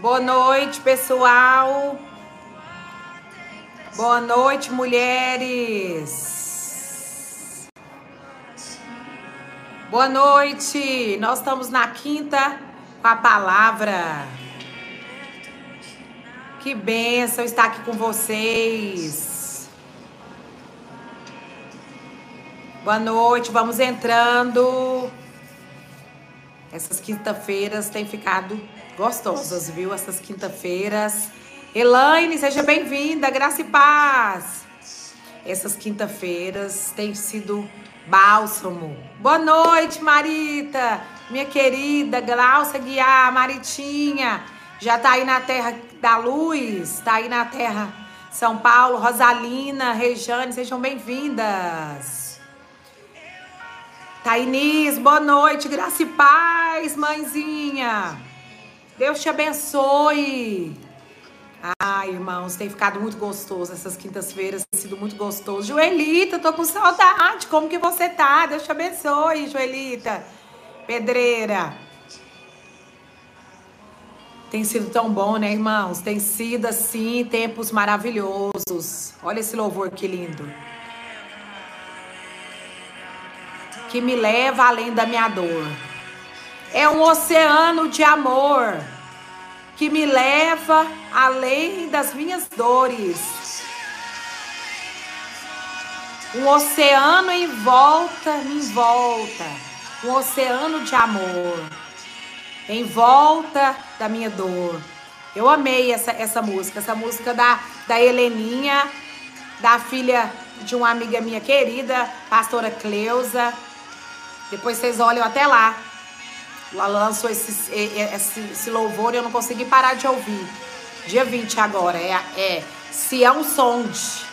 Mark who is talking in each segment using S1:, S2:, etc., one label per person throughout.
S1: Boa noite, pessoal. Boa noite, mulheres. Boa noite. Nós estamos na quinta com a palavra. Que bênção estar aqui com vocês. Boa noite, vamos entrando. Essas quinta-feiras têm ficado gostosas, viu? Essas quinta-feiras. Elaine, seja bem-vinda, graça e paz. Essas quinta-feiras têm sido bálsamo. Boa noite, Marita, minha querida Glaucia Guiar, Maritinha. Já tá aí na terra da luz, tá aí na terra São Paulo, Rosalina, Rejane, sejam bem-vindas. Tainis, boa noite, graça e paz, mãezinha. Deus te abençoe. Ai, irmãos, tem ficado muito gostoso essas quintas-feiras, tem sido muito gostoso. Joelita, tô com saudade. Como que você tá? Deus te abençoe, Joelita. Pedreira. Tem sido tão bom, né, irmãos? Tem sido assim, tempos maravilhosos. Olha esse louvor que lindo. que me leva além da minha dor. É um oceano de amor que me leva além das minhas dores. Um oceano em volta, me envolta. Um oceano de amor em volta da minha dor. Eu amei essa, essa música, essa música da, da Heleninha, da filha de uma amiga minha querida, pastora Cleusa. Depois vocês olham até lá. Lançou esse, esse, esse louvor e eu não consegui parar de ouvir. Dia 20 agora. É, é Sião Sonde.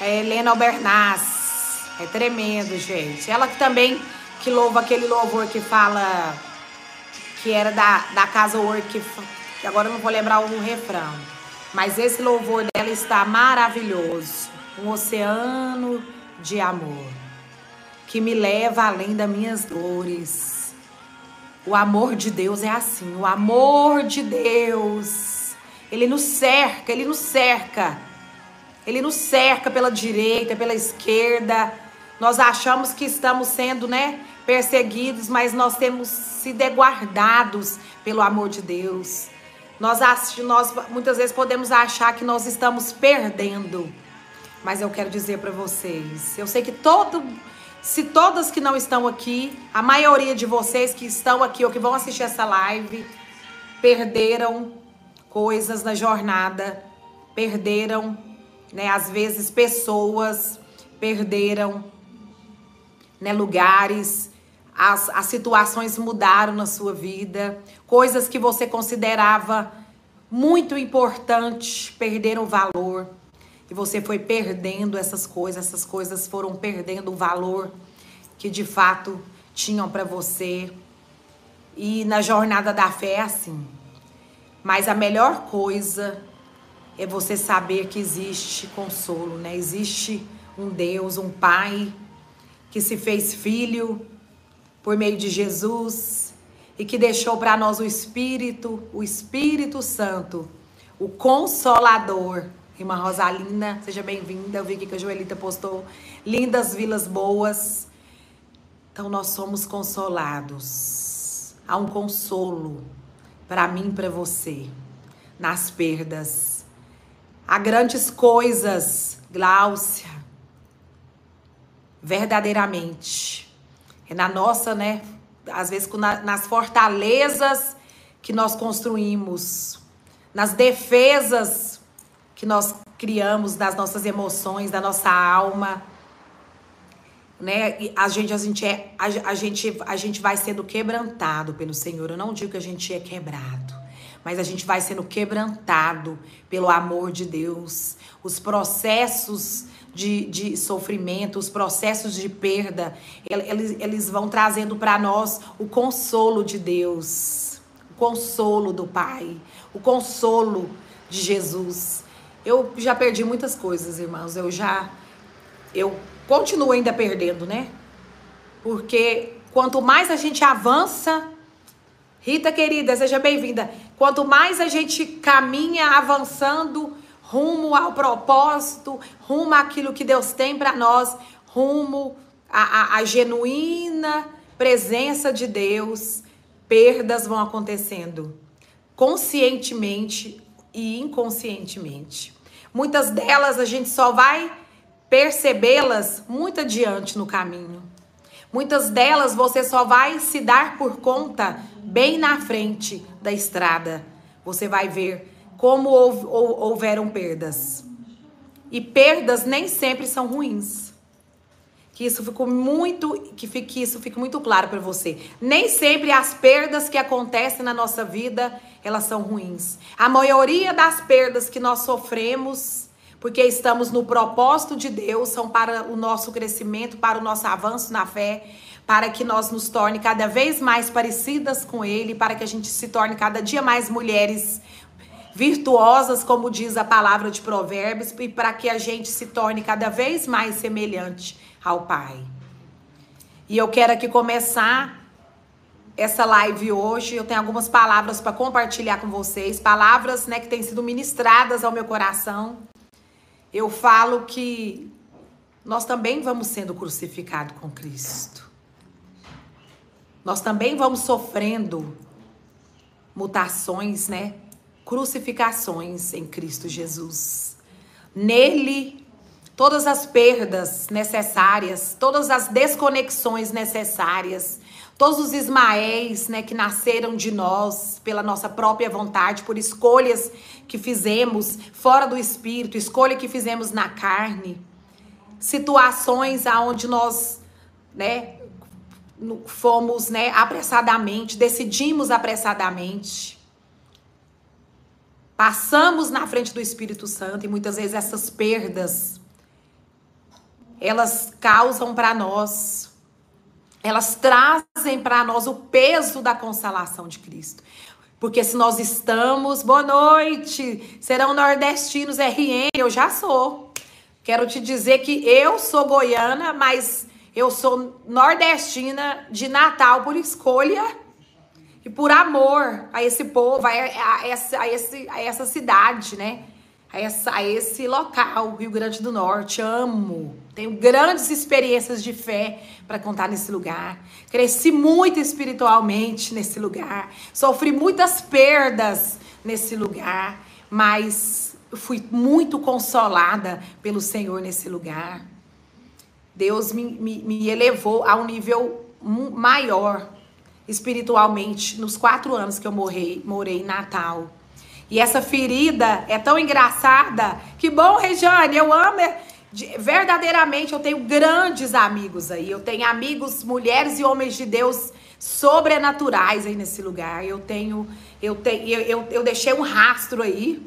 S1: É Helena Albernaz. É tremendo, gente. Ela que também que louva aquele louvor que fala que era da, da Casa Work, que agora eu não vou lembrar o refrão. Mas esse louvor dela está maravilhoso. Um oceano de amor que me leva além das minhas dores. O amor de Deus é assim, o amor de Deus. Ele nos cerca, ele nos cerca. Ele nos cerca pela direita, pela esquerda. Nós achamos que estamos sendo, né, perseguidos, mas nós temos sido guardados pelo amor de Deus. Nós, nós muitas vezes podemos achar que nós estamos perdendo. Mas eu quero dizer para vocês, eu sei que todo se todas que não estão aqui, a maioria de vocês que estão aqui ou que vão assistir essa live, perderam coisas na jornada, perderam, né, às vezes pessoas, perderam, né, lugares, as, as situações mudaram na sua vida, coisas que você considerava muito importante perderam valor e você foi perdendo essas coisas, essas coisas foram perdendo o valor que de fato tinham para você. E na jornada da fé é assim. Mas a melhor coisa é você saber que existe consolo, né? Existe um Deus, um Pai que se fez filho por meio de Jesus e que deixou para nós o Espírito, o Espírito Santo, o Consolador Irmã Rosalina, seja bem-vinda. Eu vi aqui que a Joelita postou lindas vilas boas. Então nós somos consolados. Há um consolo para mim e para você nas perdas. Há grandes coisas, Gláucia. Verdadeiramente. É na nossa, né? Às vezes nas fortalezas que nós construímos, nas defesas que nós criamos das nossas emoções, da nossa alma, né? E a gente, a gente é, a, a, gente, a gente vai sendo quebrantado pelo Senhor. Eu não digo que a gente é quebrado, mas a gente vai sendo quebrantado pelo amor de Deus. Os processos de, de sofrimento, os processos de perda, eles, eles vão trazendo para nós o consolo de Deus, o consolo do Pai, o consolo de Jesus. Eu já perdi muitas coisas, irmãos. Eu já. Eu continuo ainda perdendo, né? Porque quanto mais a gente avança Rita, querida, seja bem-vinda. Quanto mais a gente caminha avançando rumo ao propósito, rumo àquilo que Deus tem para nós, rumo à, à, à genuína presença de Deus, perdas vão acontecendo conscientemente e inconscientemente. Muitas delas a gente só vai percebê-las muito adiante no caminho. Muitas delas você só vai se dar por conta bem na frente da estrada. Você vai ver como houveram perdas. E perdas nem sempre são ruins. Que isso ficou muito, que, fique, isso fique muito claro para você. Nem sempre as perdas que acontecem na nossa vida, elas são ruins. A maioria das perdas que nós sofremos porque estamos no propósito de Deus, são para o nosso crescimento, para o nosso avanço na fé, para que nós nos torne cada vez mais parecidas com Ele, para que a gente se torne cada dia mais mulheres virtuosas, como diz a palavra de Provérbios, e para que a gente se torne cada vez mais semelhante ao Pai. E eu quero aqui começar essa live hoje. Eu tenho algumas palavras para compartilhar com vocês, palavras, né, que têm sido ministradas ao meu coração eu falo que nós também vamos sendo crucificados com Cristo. Nós também vamos sofrendo mutações, né? Crucificações em Cristo Jesus. Nele, todas as perdas necessárias, todas as desconexões necessárias, todos os Ismaéis, né, que nasceram de nós pela nossa própria vontade, por escolhas que fizemos fora do espírito, escolha que fizemos na carne, situações aonde nós, né, fomos, né, apressadamente, decidimos apressadamente. Passamos na frente do Espírito Santo e muitas vezes essas perdas elas causam para nós elas trazem para nós o peso da consolação de Cristo. Porque se nós estamos, boa noite, serão nordestinos RN, eu já sou. Quero te dizer que eu sou goiana, mas eu sou nordestina de Natal por escolha e por amor a esse povo, a, essa, a, esse, a essa cidade, né? A, essa, a esse local, Rio Grande do Norte. Amo. Tenho grandes experiências de fé para contar nesse lugar. Cresci muito espiritualmente nesse lugar. Sofri muitas perdas nesse lugar, mas fui muito consolada pelo Senhor nesse lugar. Deus me, me, me elevou a um nível maior espiritualmente nos quatro anos que eu morei, morei em Natal. E essa ferida é tão engraçada. Que bom, Regiane, eu amo. Verdadeiramente, eu tenho grandes amigos aí. Eu tenho amigos, mulheres e homens de Deus sobrenaturais aí nesse lugar. Eu tenho, eu tenho, eu, eu, eu deixei um rastro aí.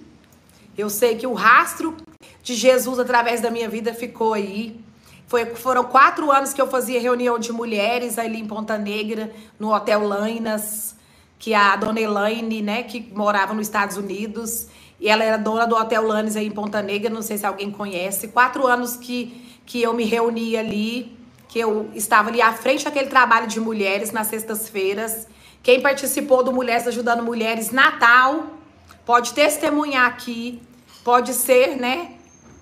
S1: Eu sei que o rastro de Jesus através da minha vida ficou aí. Foi, foram quatro anos que eu fazia reunião de mulheres ali em Ponta Negra, no Hotel Lainas que a dona Elaine, né, que morava nos Estados Unidos, e ela era dona do Hotel Lanes aí em Ponta Negra, não sei se alguém conhece. Quatro anos que, que eu me reunia ali, que eu estava ali à frente daquele trabalho de mulheres nas sextas-feiras. Quem participou do Mulheres Ajudando Mulheres Natal pode testemunhar aqui, pode ser, né,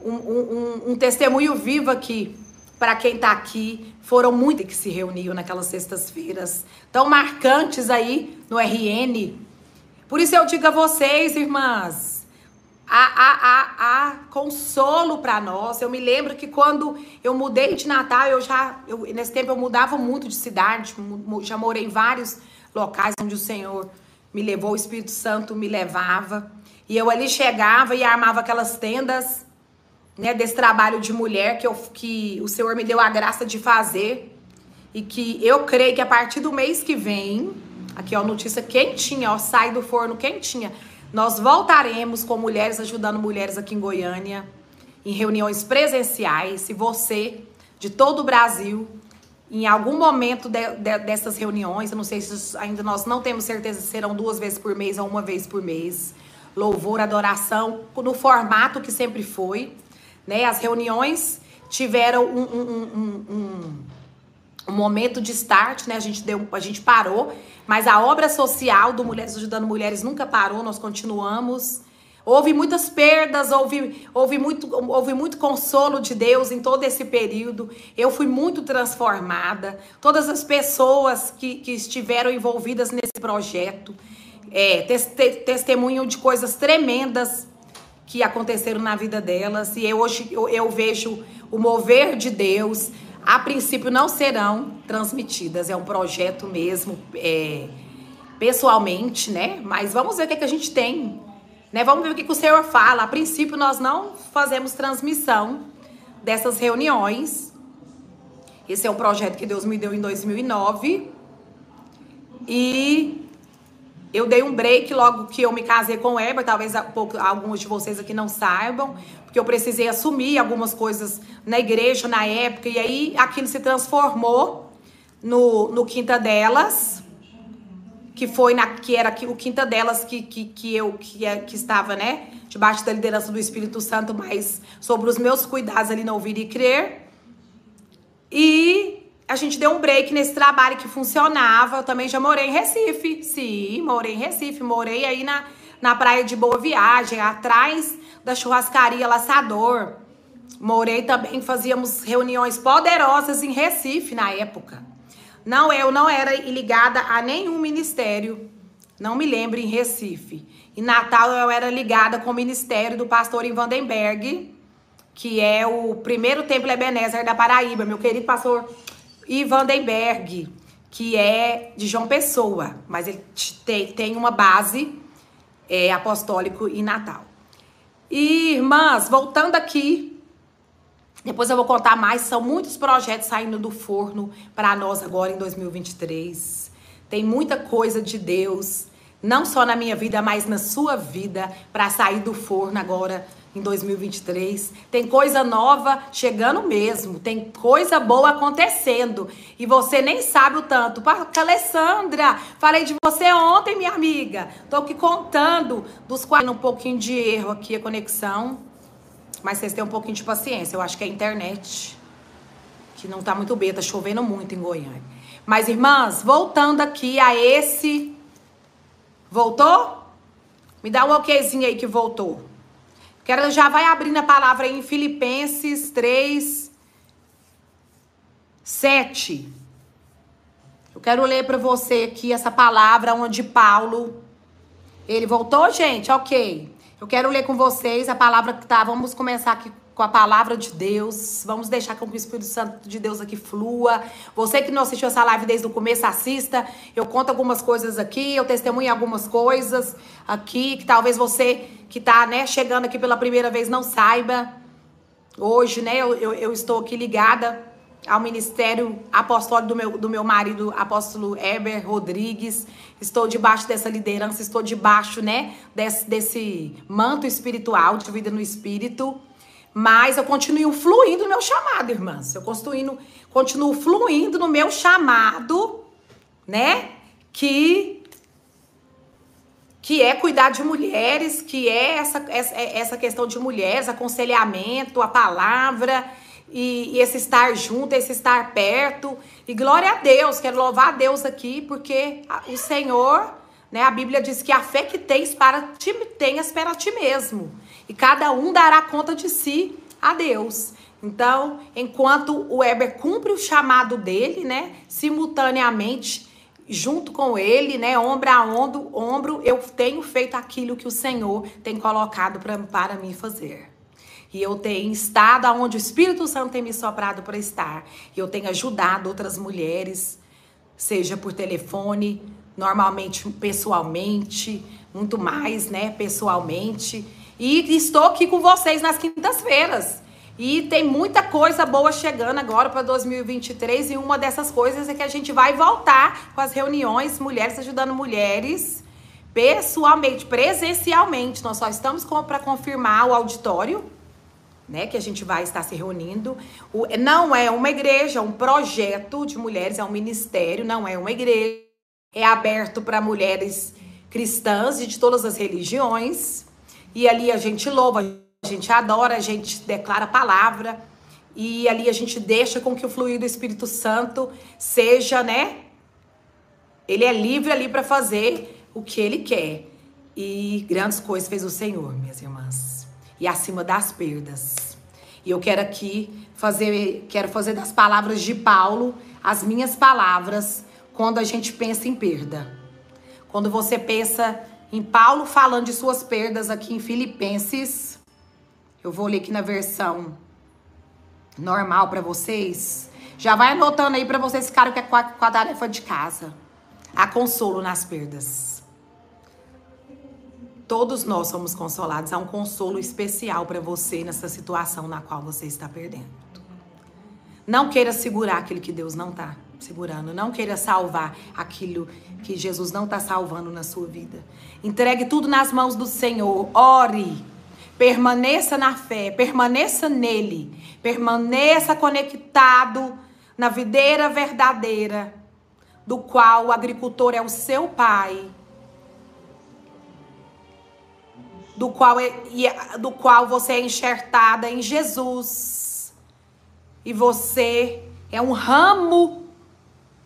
S1: um, um, um testemunho vivo aqui para quem está aqui. Foram muitos que se reuniam naquelas sextas-feiras, tão marcantes aí no RN. Por isso eu digo a vocês, irmãs, há, há, há consolo para nós. Eu me lembro que quando eu mudei de Natal, eu já, eu, nesse tempo eu mudava muito de cidade, já morei em vários locais onde o Senhor me levou, o Espírito Santo me levava. E eu ali chegava e armava aquelas tendas né, desse trabalho de mulher que, eu, que o Senhor me deu a graça de fazer. E que eu creio que a partir do mês que vem, aqui ó, notícia quentinha, ó, sai do forno quentinha. Nós voltaremos com mulheres ajudando mulheres aqui em Goiânia, em reuniões presenciais. Se você, de todo o Brasil, em algum momento de, de, dessas reuniões, eu não sei se ainda nós não temos certeza se serão duas vezes por mês ou uma vez por mês. Louvor, adoração, no formato que sempre foi. Né? As reuniões tiveram um, um, um, um momento de start, né? A gente deu, a gente parou, mas a obra social do Mulheres Ajudando Mulheres nunca parou, nós continuamos. Houve muitas perdas, houve, houve, muito, houve muito consolo de Deus em todo esse período. Eu fui muito transformada. Todas as pessoas que, que estiveram envolvidas nesse projeto é, testemunham de coisas tremendas que aconteceram na vida delas. E eu, hoje eu, eu vejo o mover de Deus. A princípio não serão transmitidas, é um projeto mesmo, é, pessoalmente, né? Mas vamos ver o que, é que a gente tem né? Vamos ver o que, que o Senhor fala. A princípio, nós não fazemos transmissão dessas reuniões. Esse é um projeto que Deus me deu em 2009. E eu dei um break logo que eu me casei com o. Talvez alguns de vocês aqui não saibam. Porque eu precisei assumir algumas coisas na igreja na época. E aí aquilo se transformou no, no Quinta Delas que foi na que era o quinta delas que, que, que eu que, é, que estava, né, debaixo da liderança do Espírito Santo, mas sobre os meus cuidados ali não ouvir e crer. E a gente deu um break nesse trabalho que funcionava. Eu também já morei em Recife. Sim, morei em Recife, morei aí na, na praia de Boa Viagem, atrás da churrascaria Laçador. Morei também, fazíamos reuniões poderosas em Recife na época. Não, eu não era ligada a nenhum ministério. Não me lembro em Recife. Em Natal eu era ligada com o ministério do pastor em Vandenberg, que é o primeiro templo Ebenezer da Paraíba, meu querido pastor Ivan Denberg, que é de João Pessoa, mas ele tem, tem uma base é, apostólico em Natal. E, irmãs, voltando aqui depois eu vou contar mais, são muitos projetos saindo do forno para nós agora em 2023. Tem muita coisa de Deus, não só na minha vida, mas na sua vida, para sair do forno agora em 2023. Tem coisa nova chegando mesmo, tem coisa boa acontecendo e você nem sabe o tanto. Alessandra, falei de você ontem, minha amiga. Tô aqui contando dos quais um pouquinho de erro aqui a conexão. Mas vocês têm um pouquinho de paciência. Eu acho que é a internet que não tá muito bem, tá chovendo muito em Goiânia. Mas, irmãs, voltando aqui a esse. Voltou? Me dá um okzinho aí que voltou. Quero já vai abrindo a palavra em Filipenses 3, 7. Eu quero ler para você aqui essa palavra onde Paulo. Ele voltou, gente? Ok. Eu quero ler com vocês a palavra que tá. Vamos começar aqui com a palavra de Deus. Vamos deixar com que o Espírito Santo de Deus aqui flua. Você que não assistiu essa live desde o começo, assista. Eu conto algumas coisas aqui, eu testemunho algumas coisas aqui que talvez você que tá, né, chegando aqui pela primeira vez não saiba. Hoje, né, eu, eu, eu estou aqui ligada ao ministério apostólico do meu, do meu marido, apóstolo Heber Rodrigues. Estou debaixo dessa liderança, estou debaixo, né, desse, desse manto espiritual, de vida no espírito. Mas eu continuo fluindo no meu chamado, irmãs. Eu continuo, continuo fluindo no meu chamado, né? Que que é cuidar de mulheres, que é essa, essa, essa questão de mulheres, aconselhamento, a palavra, e, e, esse estar junto, esse estar perto. E glória a Deus, quero louvar a Deus aqui, porque o Senhor, né, a Bíblia diz que a fé que tens para ti, tenhas para ti mesmo. E cada um dará conta de si a Deus. Então, enquanto o Weber cumpre o chamado dele, né, simultaneamente, junto com ele, né, ombro a ombro, ombro, eu tenho feito aquilo que o Senhor tem colocado pra, para mim fazer e eu tenho estado aonde o Espírito Santo tem me soprado para estar. E eu tenho ajudado outras mulheres, seja por telefone, normalmente pessoalmente, muito mais, né, pessoalmente. E estou aqui com vocês nas quintas-feiras. E tem muita coisa boa chegando agora para 2023 e uma dessas coisas é que a gente vai voltar com as reuniões Mulheres ajudando mulheres pessoalmente, presencialmente. Nós só estamos para confirmar o auditório né, que a gente vai estar se reunindo. O, não é uma igreja, é um projeto de mulheres, é um ministério, não é uma igreja. É aberto para mulheres cristãs e de todas as religiões. E ali a gente louva, a gente adora, a gente declara a palavra. e ali a gente deixa com que o fluir do Espírito Santo seja, né? Ele é livre ali para fazer o que ele quer. E grandes coisas fez o Senhor, minhas irmãs. E acima das perdas. E eu quero aqui fazer, quero fazer das palavras de Paulo as minhas palavras quando a gente pensa em perda. Quando você pensa em Paulo falando de suas perdas aqui em Filipenses, eu vou ler aqui na versão normal para vocês. Já vai anotando aí para vocês ficarem com a, com a tarefa de casa. Há consolo nas perdas. Todos nós somos consolados. Há um consolo especial para você nessa situação na qual você está perdendo. Não queira segurar aquilo que Deus não está segurando. Não queira salvar aquilo que Jesus não está salvando na sua vida. Entregue tudo nas mãos do Senhor. Ore. Permaneça na fé, permaneça nele, permaneça conectado na videira verdadeira, do qual o agricultor é o seu pai, do qual, é, do qual você é enxertada em Jesus, e você é um ramo,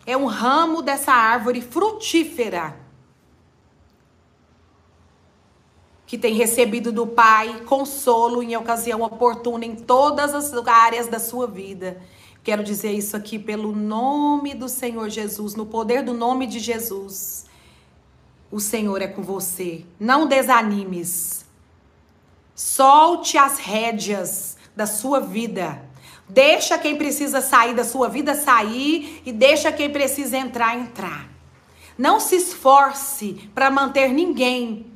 S1: é um ramo dessa árvore frutífera que tem recebido do Pai consolo em ocasião oportuna em todas as áreas da sua vida. Quero dizer isso aqui pelo nome do Senhor Jesus, no poder do nome de Jesus. O Senhor é com você. Não desanimes. Solte as rédeas da sua vida. Deixa quem precisa sair da sua vida sair e deixa quem precisa entrar entrar. Não se esforce para manter ninguém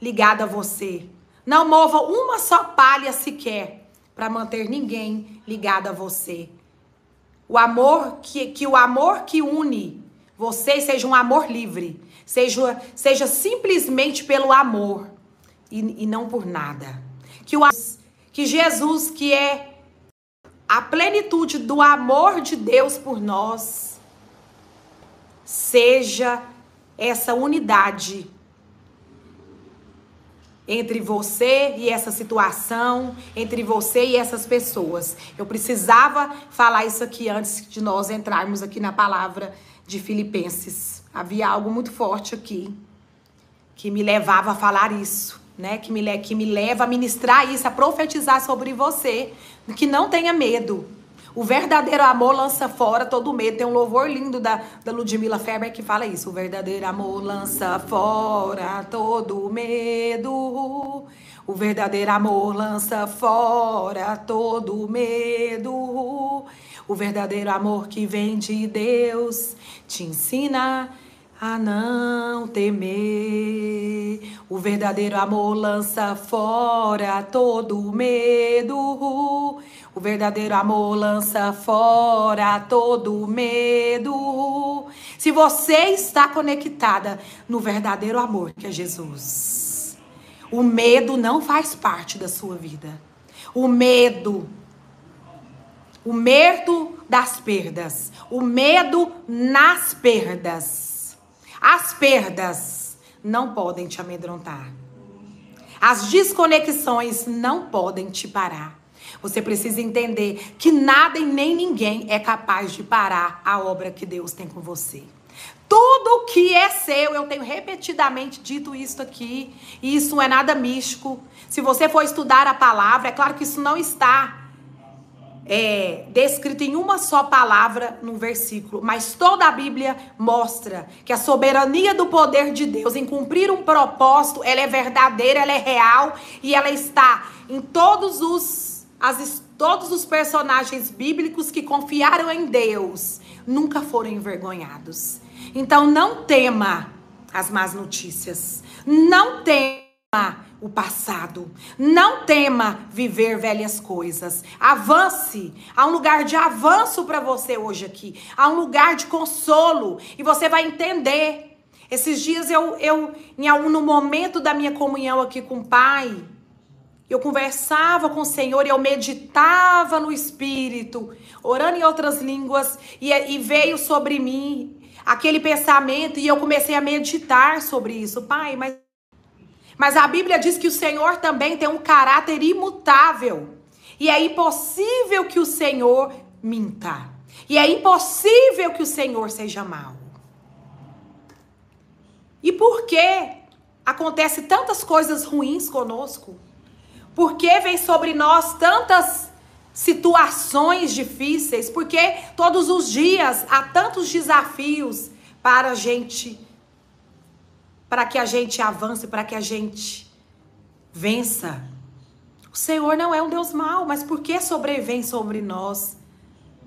S1: ligado a você. Não mova uma só palha sequer para manter ninguém ligado a você. O amor que, que o amor que une vocês seja um amor livre, seja, seja simplesmente pelo amor e, e não por nada. Que, o, que Jesus, que é a plenitude do amor de Deus por nós, seja essa unidade entre você e essa situação, entre você e essas pessoas. Eu precisava falar isso aqui antes de nós entrarmos aqui na palavra de Filipenses. Havia algo muito forte aqui que me levava a falar isso, né? Que me, que me leva a ministrar isso, a profetizar sobre você, que não tenha medo, o verdadeiro amor lança fora todo medo. Tem um louvor lindo da, da Ludmilla Ferber que fala isso. O verdadeiro amor lança fora todo medo. O verdadeiro amor lança fora todo medo. O verdadeiro amor que vem de Deus te ensina a não temer. O verdadeiro amor lança fora todo medo. O verdadeiro amor lança fora todo medo. Se você está conectada no verdadeiro amor que é Jesus, o medo não faz parte da sua vida. O medo, o medo das perdas, o medo nas perdas. As perdas não podem te amedrontar. As desconexões não podem te parar. Você precisa entender que nada e nem ninguém é capaz de parar a obra que Deus tem com você. Tudo que é seu, eu tenho repetidamente dito isso aqui, e isso não é nada místico. Se você for estudar a palavra, é claro que isso não está é, descrito em uma só palavra no versículo, mas toda a Bíblia mostra que a soberania do poder de Deus em cumprir um propósito, ela é verdadeira, ela é real e ela está em todos os as, todos os personagens bíblicos que confiaram em Deus nunca foram envergonhados. Então não tema as más notícias. Não tema o passado. Não tema viver velhas coisas. Avance. Há um lugar de avanço para você hoje aqui. Há um lugar de consolo. E você vai entender. Esses dias eu, eu em algum no momento da minha comunhão aqui com o Pai, eu conversava com o Senhor e eu meditava no Espírito, orando em outras línguas, e, e veio sobre mim aquele pensamento, e eu comecei a meditar sobre isso. Pai, mas, mas a Bíblia diz que o Senhor também tem um caráter imutável. E é impossível que o Senhor minta. E é impossível que o Senhor seja mau. E por que acontece tantas coisas ruins conosco? Por que vem sobre nós tantas situações difíceis? Porque todos os dias há tantos desafios para a gente para que a gente avance, para que a gente vença. O Senhor não é um Deus mau, mas por que sobrevém sobre nós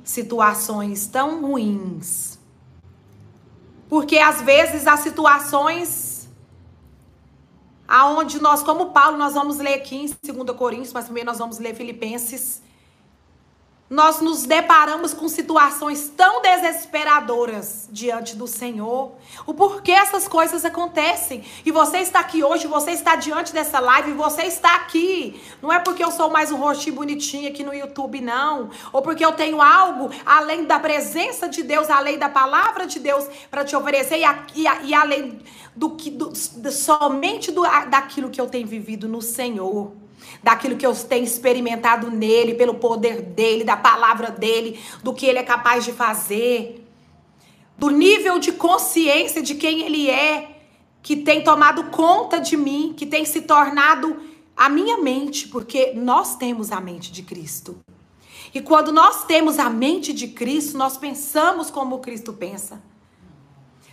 S1: situações tão ruins? Porque às vezes as situações aonde nós, como Paulo, nós vamos ler aqui em 2 Coríntios, mas também nós vamos ler Filipenses, nós nos deparamos com situações tão desesperadoras diante do Senhor. O porquê essas coisas acontecem. E você está aqui hoje, você está diante dessa live, você está aqui. Não é porque eu sou mais um rostinho bonitinho aqui no YouTube, não. Ou porque eu tenho algo além da presença de Deus, além da palavra de Deus para te oferecer e, e, e, além do que do, somente do, daquilo que eu tenho vivido no Senhor daquilo que eu tenho experimentado nele, pelo poder dele, da palavra dele, do que ele é capaz de fazer, do nível de consciência de quem ele é, que tem tomado conta de mim, que tem se tornado a minha mente, porque nós temos a mente de Cristo. E quando nós temos a mente de Cristo, nós pensamos como Cristo pensa.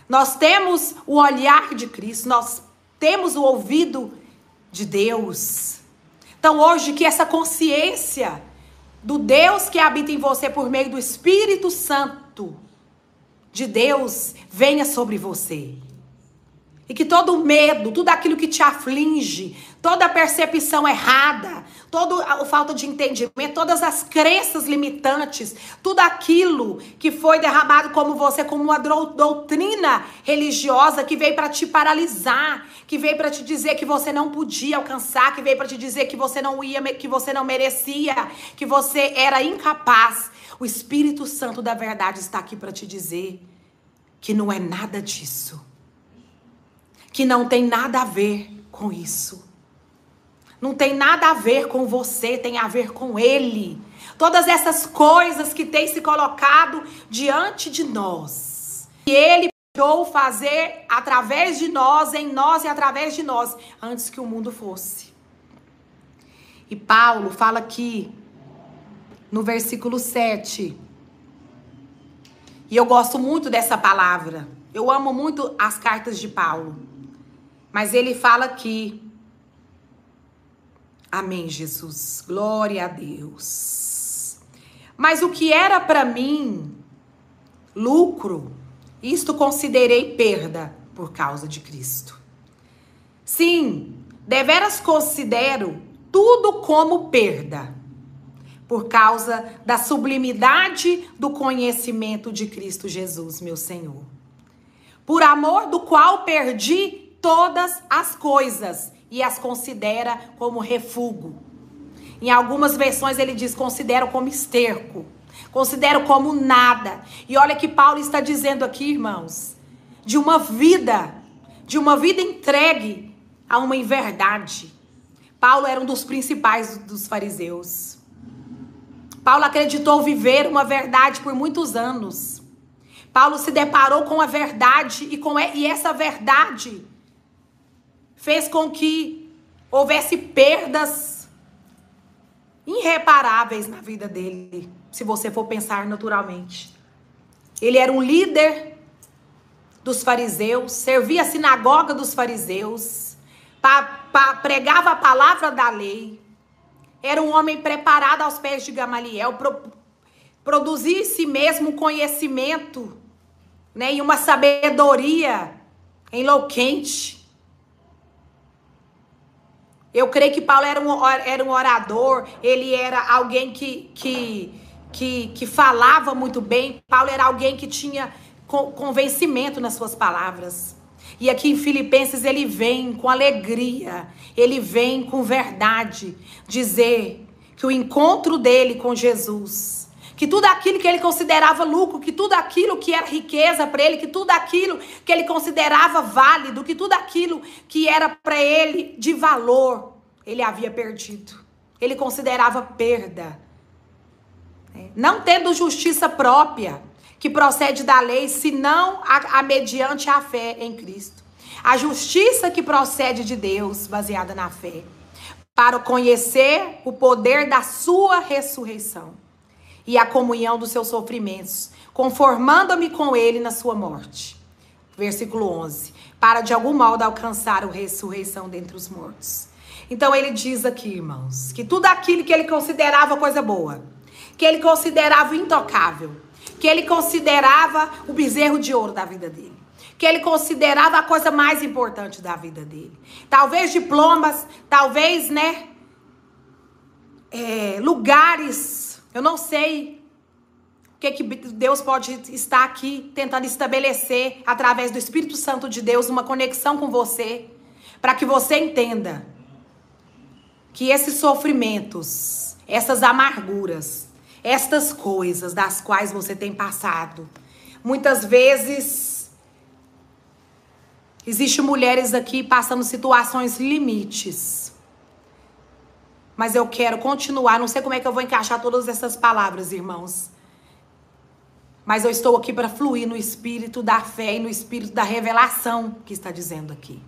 S1: Nós temos o olhar de Cristo, nós temos o ouvido de Deus. Então, hoje, que essa consciência do Deus que habita em você por meio do Espírito Santo de Deus venha sobre você. E que todo medo, tudo aquilo que te aflige, toda percepção errada, toda a falta de entendimento, todas as crenças limitantes, tudo aquilo que foi derramado como você, como uma doutrina religiosa que veio para te paralisar, que veio para te dizer que você não podia alcançar, que veio para te dizer que você não ia, que você não merecia, que você era incapaz. O Espírito Santo da verdade está aqui para te dizer que não é nada disso que não tem nada a ver com isso. Não tem nada a ver com você, tem a ver com Ele. Todas essas coisas que tem se colocado diante de nós. E Ele deixou fazer através de nós, em nós e através de nós, antes que o mundo fosse. E Paulo fala aqui, no versículo 7. E eu gosto muito dessa palavra. Eu amo muito as cartas de Paulo. Mas ele fala aqui. Amém, Jesus. Glória a Deus. Mas o que era para mim lucro, isto considerei perda por causa de Cristo. Sim, deveras considero tudo como perda por causa da sublimidade do conhecimento de Cristo Jesus, meu Senhor. Por amor do qual perdi todas as coisas e as considera como refúgio. Em algumas versões ele diz considero como esterco, considero como nada. E olha que Paulo está dizendo aqui, irmãos, de uma vida, de uma vida entregue a uma inverdade. Paulo era um dos principais dos fariseus. Paulo acreditou viver uma verdade por muitos anos. Paulo se deparou com a verdade e com e essa verdade fez com que houvesse perdas irreparáveis na vida dele, se você for pensar naturalmente. Ele era um líder dos fariseus, servia a sinagoga dos fariseus, pregava a palavra da lei, era um homem preparado aos pés de Gamaliel, pro, produzia em si mesmo conhecimento né, e uma sabedoria enlouquente. Eu creio que Paulo era um, era um orador, ele era alguém que, que, que, que falava muito bem. Paulo era alguém que tinha convencimento nas suas palavras. E aqui em Filipenses ele vem com alegria, ele vem com verdade dizer que o encontro dele com Jesus que tudo aquilo que ele considerava lucro, que tudo aquilo que era riqueza para ele, que tudo aquilo que ele considerava válido, que tudo aquilo que era para ele de valor, ele havia perdido. ele considerava perda. Não tendo justiça própria, que procede da lei, senão a, a mediante a fé em Cristo. A justiça que procede de Deus, baseada na fé, para conhecer o poder da sua ressurreição e a comunhão dos seus sofrimentos, conformando-me com ele na sua morte. Versículo 11. Para de algum modo alcançar a ressurreição dentre os mortos. Então ele diz aqui, irmãos, que tudo aquilo que ele considerava coisa boa, que ele considerava intocável, que ele considerava o bezerro de ouro da vida dele, que ele considerava a coisa mais importante da vida dele. Talvez diplomas, talvez, né? É, lugares, eu não sei o que, que Deus pode estar aqui tentando estabelecer através do Espírito Santo de Deus uma conexão com você, para que você entenda que esses sofrimentos, essas amarguras, estas coisas das quais você tem passado. Muitas vezes existem mulheres aqui passando situações limites. Mas eu quero continuar, não sei como é que eu vou encaixar todas essas palavras, irmãos. Mas eu estou aqui para fluir no espírito da fé e no espírito da revelação que está dizendo aqui.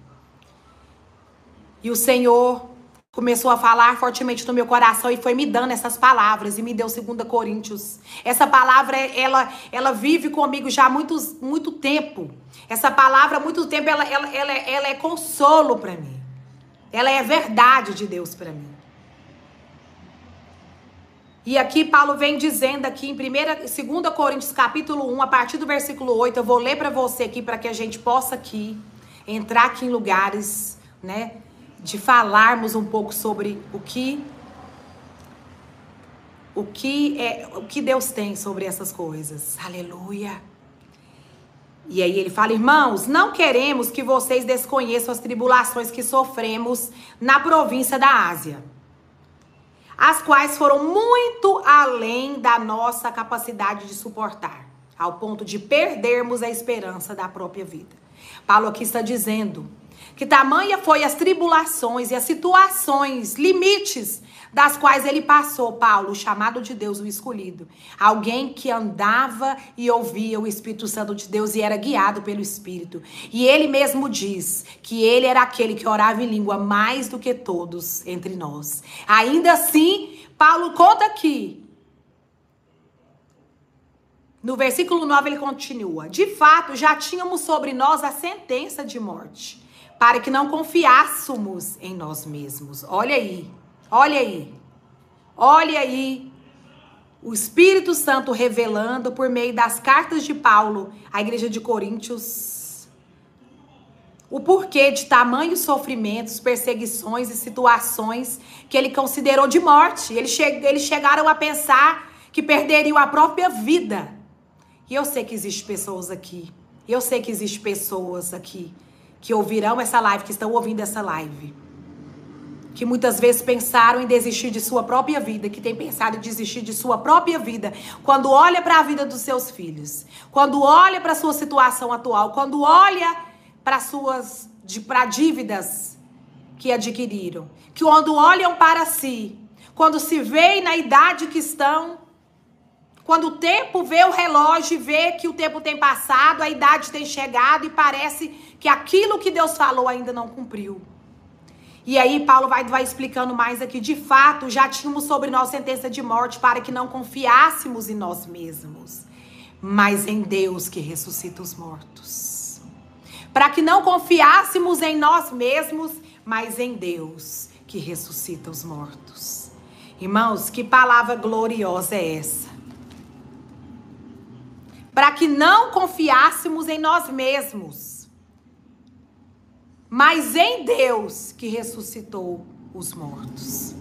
S1: E o Senhor começou a falar fortemente no meu coração e foi me dando essas palavras e me deu 2 Coríntios. Essa palavra ela ela vive comigo já há muito, tempo. Essa palavra há muito tempo ela ela, ela, ela é consolo para mim. Ela é verdade de Deus para mim. E aqui Paulo vem dizendo aqui em 1 2 Coríntios capítulo 1, a partir do versículo 8, eu vou ler para você aqui para que a gente possa aqui entrar aqui em lugares, né, de falarmos um pouco sobre o que o que é o que Deus tem sobre essas coisas. Aleluia. E aí ele fala: "Irmãos, não queremos que vocês desconheçam as tribulações que sofremos na província da Ásia, as quais foram muito além da nossa capacidade de suportar, ao ponto de perdermos a esperança da própria vida." Paulo aqui está dizendo que tamanha foi as tribulações e as situações, limites das quais ele passou, Paulo, chamado de Deus, o escolhido. Alguém que andava e ouvia o Espírito Santo de Deus e era guiado pelo Espírito. E ele mesmo diz que ele era aquele que orava em língua mais do que todos entre nós. Ainda assim, Paulo conta aqui no versículo 9 ele continua: De fato, já tínhamos sobre nós a sentença de morte para que não confiássemos em nós mesmos. Olha aí, olha aí, olha aí. O Espírito Santo revelando por meio das cartas de Paulo à igreja de Coríntios o porquê de tamanhos sofrimentos, perseguições e situações que ele considerou de morte. Eles, che eles chegaram a pensar que perderiam a própria vida. E eu sei que existem pessoas aqui. Eu sei que existem pessoas aqui que ouvirão essa live, que estão ouvindo essa live, que muitas vezes pensaram em desistir de sua própria vida, que tem pensado em desistir de sua própria vida, quando olha para a vida dos seus filhos, quando olha para a sua situação atual, quando olha para suas para dívidas que adquiriram, que quando olham para si, quando se veem na idade que estão, quando o tempo vê o relógio e vê que o tempo tem passado, a idade tem chegado e parece que aquilo que Deus falou ainda não cumpriu. E aí Paulo vai, vai explicando mais aqui. De fato, já tínhamos sobre nós sentença de morte para que não confiássemos em nós mesmos, mas em Deus que ressuscita os mortos. Para que não confiássemos em nós mesmos, mas em Deus que ressuscita os mortos. Irmãos, que palavra gloriosa é essa? Para que não confiássemos em nós mesmos, mas em Deus que ressuscitou os mortos.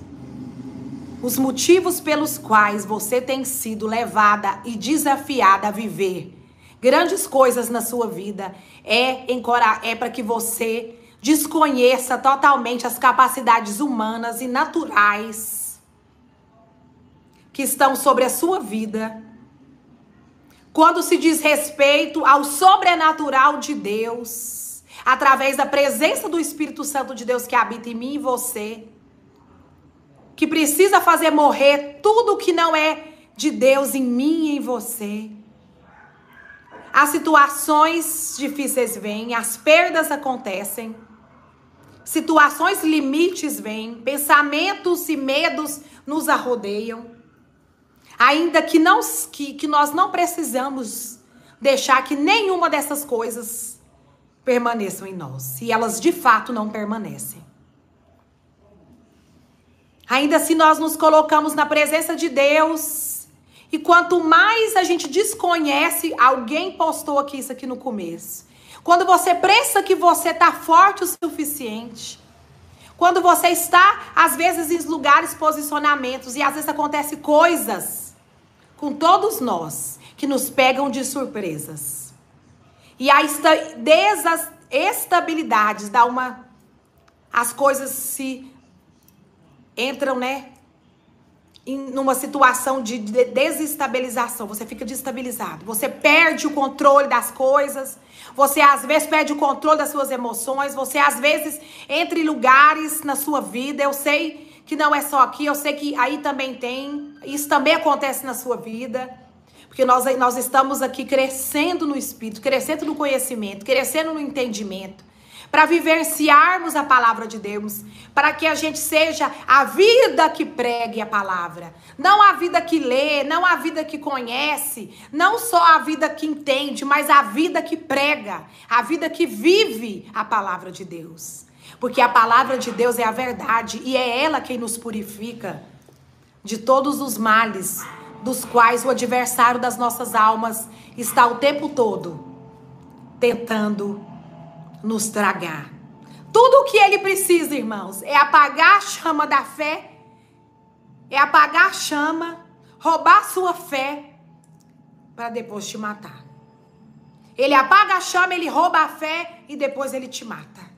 S1: Os motivos pelos quais você tem sido levada e desafiada a viver grandes coisas na sua vida é, é para que você desconheça totalmente as capacidades humanas e naturais que estão sobre a sua vida quando se diz respeito ao sobrenatural de Deus, através da presença do Espírito Santo de Deus que habita em mim e você, que precisa fazer morrer tudo que não é de Deus em mim e em você. As situações difíceis vêm, as perdas acontecem, situações limites vêm, pensamentos e medos nos arrodeiam. Ainda que, não, que, que nós não precisamos deixar que nenhuma dessas coisas permaneçam em nós, se elas de fato não permanecem. Ainda se nós nos colocamos na presença de Deus, e quanto mais a gente desconhece, alguém postou aqui isso aqui no começo. Quando você pensa que você está forte o suficiente, quando você está, às vezes, em lugares, posicionamentos, e às vezes acontece coisas com todos nós que nos pegam de surpresas. E a desestabilidades dá uma. As coisas se entram, né? em numa situação de desestabilização, você fica desestabilizado, você perde o controle das coisas, você às vezes perde o controle das suas emoções, você às vezes entra em lugares na sua vida, eu sei que não é só aqui, eu sei que aí também tem, isso também acontece na sua vida, porque nós, nós estamos aqui crescendo no espírito, crescendo no conhecimento, crescendo no entendimento para vivenciarmos a palavra de Deus, para que a gente seja a vida que pregue a palavra, não a vida que lê, não a vida que conhece, não só a vida que entende, mas a vida que prega, a vida que vive a palavra de Deus. Porque a palavra de Deus é a verdade e é ela quem nos purifica de todos os males dos quais o adversário das nossas almas está o tempo todo tentando nos tragar. Tudo o que ele precisa, irmãos, é apagar a chama da fé, é apagar a chama, roubar sua fé, para depois te matar. Ele apaga a chama, ele rouba a fé e depois ele te mata.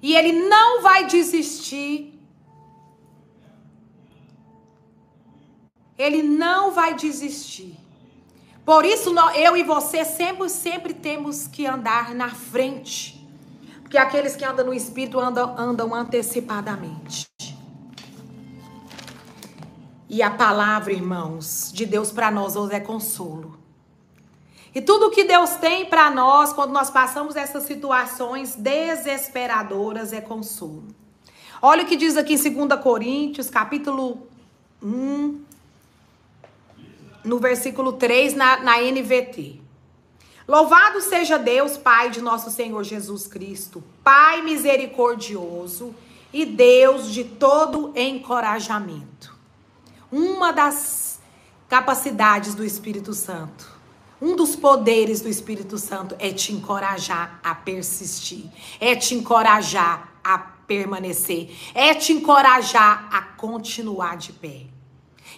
S1: E ele não vai desistir. Ele não vai desistir. Por isso, eu e você sempre, sempre temos que andar na frente. Porque aqueles que andam no Espírito andam, andam antecipadamente. E a palavra, irmãos, de Deus para nós hoje é consolo. E tudo que Deus tem para nós, quando nós passamos essas situações desesperadoras, é consolo. Olha o que diz aqui em 2 Coríntios, capítulo 1, no versículo 3 na, na NVT. Louvado seja Deus, Pai de nosso Senhor Jesus Cristo, Pai misericordioso e Deus de todo encorajamento. Uma das capacidades do Espírito Santo, um dos poderes do Espírito Santo é te encorajar a persistir, é te encorajar a permanecer, é te encorajar a continuar de pé.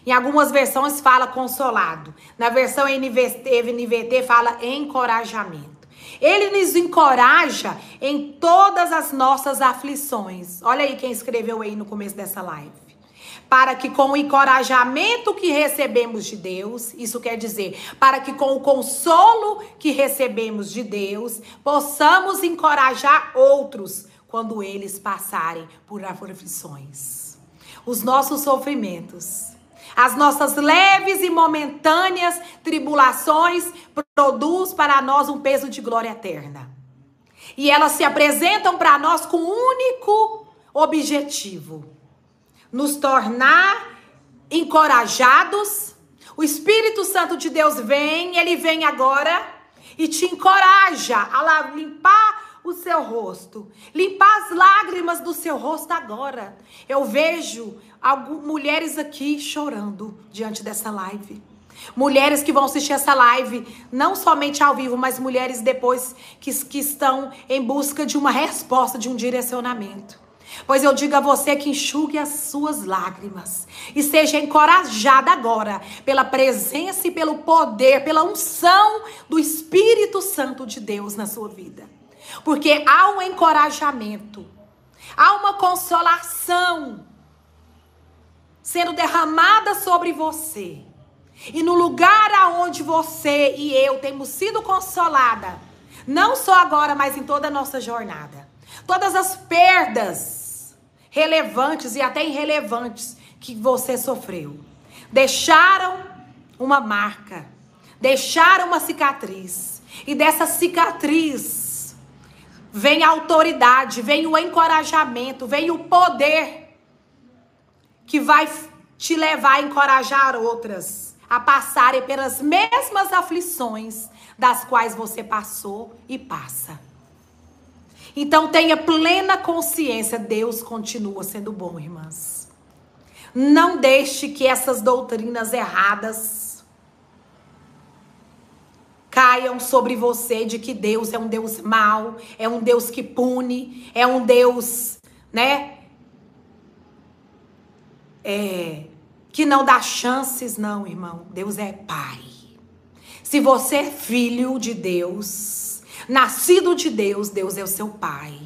S1: Em algumas versões fala consolado. Na versão NVT, NVT fala encorajamento. Ele nos encoraja em todas as nossas aflições. Olha aí quem escreveu aí no começo dessa live. Para que com o encorajamento que recebemos de Deus, isso quer dizer, para que com o consolo que recebemos de Deus, possamos encorajar outros quando eles passarem por aflições. Os nossos sofrimentos as nossas leves e momentâneas tribulações produzem para nós um peso de glória eterna. E elas se apresentam para nós com um único objetivo: nos tornar encorajados. O Espírito Santo de Deus vem, ele vem agora e te encoraja a limpar o seu rosto, limpar as lágrimas do seu rosto agora. Eu vejo algumas mulheres aqui chorando diante dessa live. Mulheres que vão assistir essa live, não somente ao vivo, mas mulheres depois que, que estão em busca de uma resposta, de um direcionamento. Pois eu digo a você que enxugue as suas lágrimas e seja encorajada agora pela presença e pelo poder, pela unção do Espírito Santo de Deus na sua vida. Porque há um encorajamento, há uma consolação sendo derramada sobre você. E no lugar aonde você e eu temos sido consolada, não só agora, mas em toda a nossa jornada. Todas as perdas relevantes e até irrelevantes que você sofreu. Deixaram uma marca, deixaram uma cicatriz. E dessa cicatriz vem a autoridade, vem o encorajamento, vem o poder que vai te levar a encorajar outras a passarem pelas mesmas aflições das quais você passou e passa. Então tenha plena consciência, Deus continua sendo bom, irmãs. Não deixe que essas doutrinas erradas caiam sobre você de que Deus é um Deus mau, é um Deus que pune, é um Deus, né? É, que não dá chances, não, irmão. Deus é Pai. Se você é filho de Deus, Nascido de Deus, Deus é o seu pai.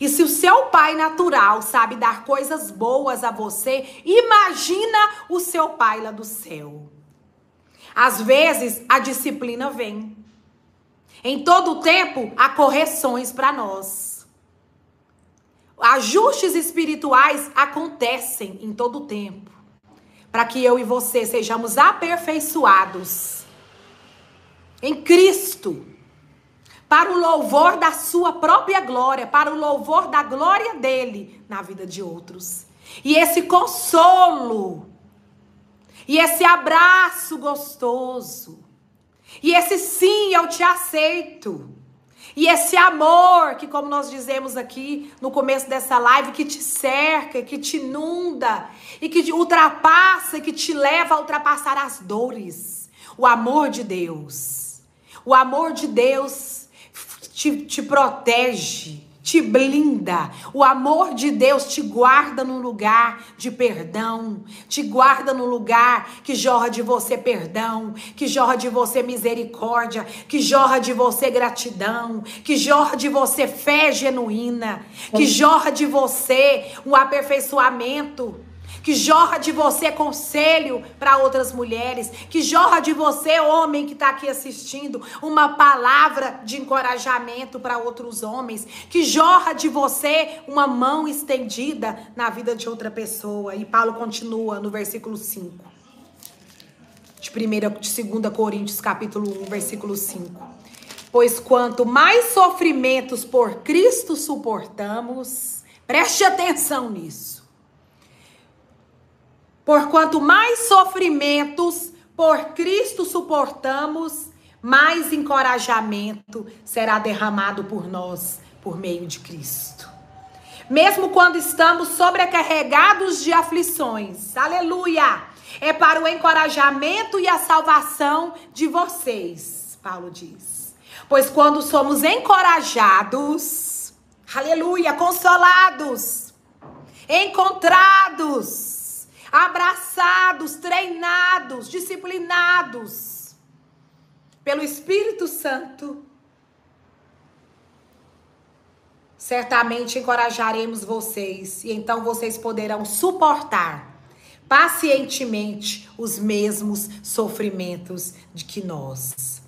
S1: E se o seu pai natural sabe dar coisas boas a você, imagina o seu pai lá do céu. Às vezes a disciplina vem. Em todo tempo há correções para nós. Ajustes espirituais acontecem em todo tempo. Para que eu e você sejamos aperfeiçoados em Cristo para o louvor da sua própria glória, para o louvor da glória dele na vida de outros. E esse consolo, e esse abraço gostoso, e esse sim, eu te aceito. E esse amor que, como nós dizemos aqui no começo dessa live, que te cerca, que te inunda e que ultrapassa, que te leva a ultrapassar as dores. O amor de Deus. O amor de Deus te, te protege, te blinda. O amor de Deus te guarda no lugar de perdão, te guarda no lugar que jorra de você perdão, que jorra de você misericórdia, que jorra de você gratidão, que jorra de você fé genuína, que jorra de você um aperfeiçoamento que jorra de você conselho para outras mulheres, que jorra de você, homem que está aqui assistindo, uma palavra de encorajamento para outros homens, que jorra de você uma mão estendida na vida de outra pessoa. E Paulo continua no versículo 5. De 1 de 2 Coríntios, capítulo 1, versículo 5. Pois quanto mais sofrimentos por Cristo suportamos, preste atenção nisso por quanto mais sofrimentos por Cristo suportamos, mais encorajamento será derramado por nós por meio de Cristo. Mesmo quando estamos sobrecarregados de aflições, aleluia, é para o encorajamento e a salvação de vocês, Paulo diz. Pois quando somos encorajados, aleluia, consolados, encontrados, abraçados, treinados, disciplinados pelo Espírito Santo, certamente encorajaremos vocês e então vocês poderão suportar pacientemente os mesmos sofrimentos de que nós.